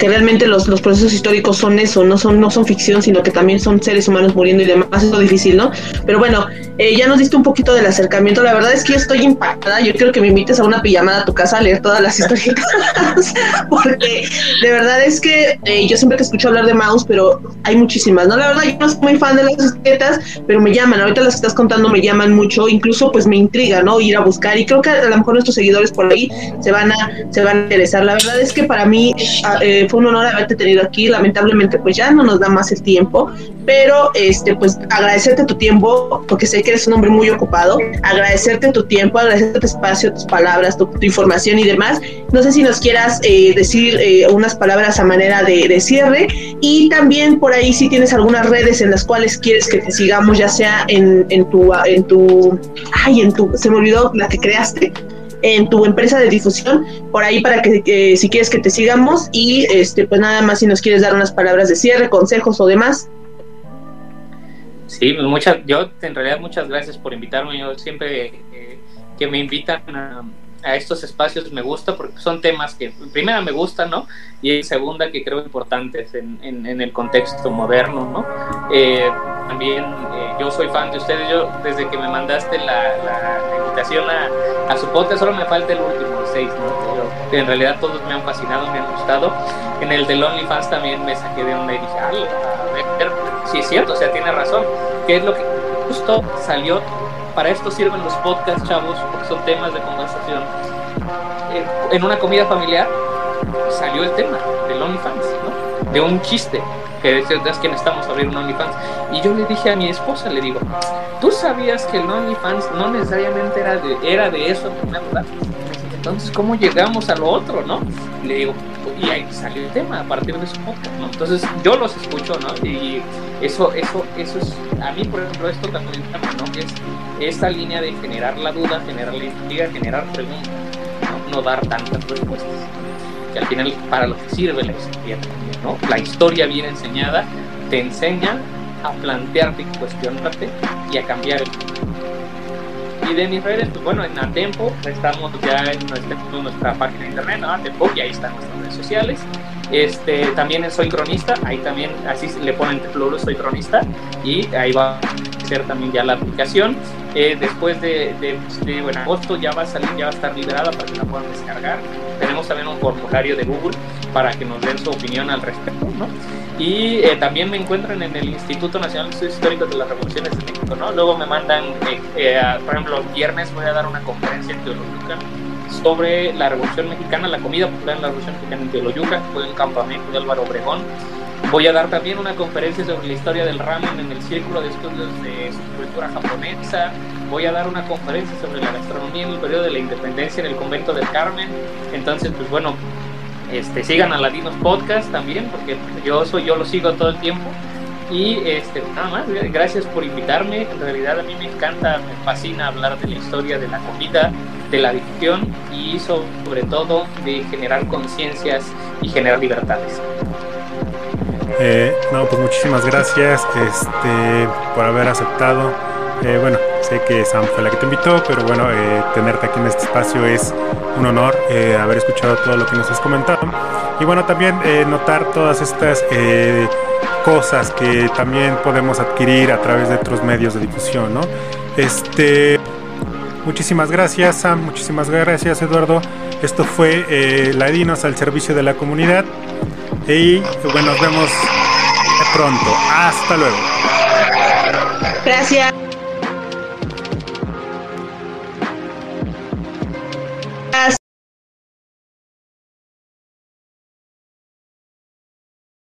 que realmente los, los procesos históricos son eso, no son, no son ficción, sino que también son seres humanos muriendo y demás, es lo difícil, ¿no? Pero bueno, eh, ya nos diste un poquito del acercamiento, la verdad es que yo estoy impactada, yo quiero que me invites a una pijamada a tu casa a leer todas las historietas, porque de verdad es que eh, yo siempre te escucho hablar de Mouse, pero hay muchísimas, ¿no? La verdad yo no soy muy fan de las historietas, pero me llaman, ahorita las que estás contando me llaman mucho, incluso pues me intriga, ¿no? Ir a buscar y creo que a lo mejor nuestros seguidores por ahí se van a, se van a interesar. La verdad es que para mí ah, eh, fue un honor haberte tenido aquí, lamentablemente pues ya no nos da más el tiempo, pero este pues agradecerte tu tiempo, porque sé que eres un hombre muy ocupado, agradecerte tu tiempo, agradecerte tu espacio, tus palabras, tu, información y demás. No sé si nos quieras eh, decir eh, unas palabras a manera de, de cierre. Y también por ahí si tienes algunas redes en las cuales quieres que te sigamos, ya sea en, en tu, en tu, ay, en tu, se me olvidó la que creaste, en tu empresa de difusión, por ahí para que si quieres que te sigamos y este pues nada más si nos quieres dar unas palabras de cierre, consejos o demás. Sí, muchas, yo en realidad muchas gracias por invitarme. Yo siempre eh, que me invitan a, a estos espacios me gusta porque son temas que, primera, me gustan, ¿no? Y segunda, que creo importantes en, en, el contexto moderno, ¿no? Eh, también eh, yo soy fan de ustedes, yo desde que me mandaste la, la, invitación a, a, su podcast, solo me falta el último, seis, ¿no? Pero en realidad todos me han fascinado, me han gustado. En el de OnlyFans también me saqué de onda y dije, a ver, sí es cierto, o sea, tiene razón. ¿Qué es lo que justo salió para esto sirven los podcasts, chavos, porque son temas de conversación. Eh, en una comida familiar salió el tema del OnlyFans, ¿no? De un chiste, que es que necesitamos abrir un OnlyFans. Y yo le dije a mi esposa, le digo, ¿tú sabías que el OnlyFans no necesariamente era de, era de eso lugar? Entonces, ¿cómo llegamos a lo otro, no? le digo, y ahí salió el tema a partir de su podcast. Entonces, yo los escucho, ¿no? Y eso, eso, eso es, a mí, por ejemplo, esto también, ¿no? Es esta línea de generar la duda, generar la intriga, generar preguntas, ¿no? no dar tantas respuestas. Que al final, para lo que sirve la historia ¿no? La historia bien enseñada te enseña a plantearte y cuestionarte y a cambiar el y de mis redes, pues bueno, en Atempo estamos ya en nuestra, página de internet, ¿no? Atempo, y ahí están nuestras redes sociales. Este, también Soy Cronista, ahí también, así le ponen floro Soy Cronista, y ahí va a ser también ya la aplicación. Eh, después de, de, bueno, agosto ya va a salir, ya va a estar liberada para que la puedan descargar. Tenemos también un formulario de Google para que nos den su opinión al respecto, ¿no? Y eh, también me encuentran en el Instituto Nacional de Estudios Históricos de las Revoluciones de México, ¿no? Luego me mandan, eh, eh, por ejemplo, viernes voy a dar una conferencia en Teoloyuca sobre la Revolución Mexicana, la comida popular en la Revolución Mexicana en Teoloyuca, fue un campamento de Álvaro Obregón. Voy a dar también una conferencia sobre la historia del ramen en el Círculo de Estudios de Cultura Japonesa. Voy a dar una conferencia sobre la gastronomía en el periodo de la independencia en el Convento del Carmen. Entonces, pues bueno, este, sigan a Ladinos Podcast también, porque yo soy, yo lo sigo todo el tiempo. Y este, nada más, gracias por invitarme. En realidad a mí me encanta, me fascina hablar de la historia de la comida, de la adicción y sobre todo de generar conciencias y generar libertades. Eh, no, pues muchísimas gracias este, por haber aceptado. Eh, bueno, sé que Sam fue la que te invitó, pero bueno, eh, tenerte aquí en este espacio es un honor eh, haber escuchado todo lo que nos has comentado. Y bueno, también eh, notar todas estas eh, cosas que también podemos adquirir a través de otros medios de difusión, ¿no? Este, muchísimas gracias, Sam, muchísimas gracias, Eduardo. Esto fue La Edinos al servicio de la comunidad. Y bueno, nos vemos pronto. Hasta luego. Gracias.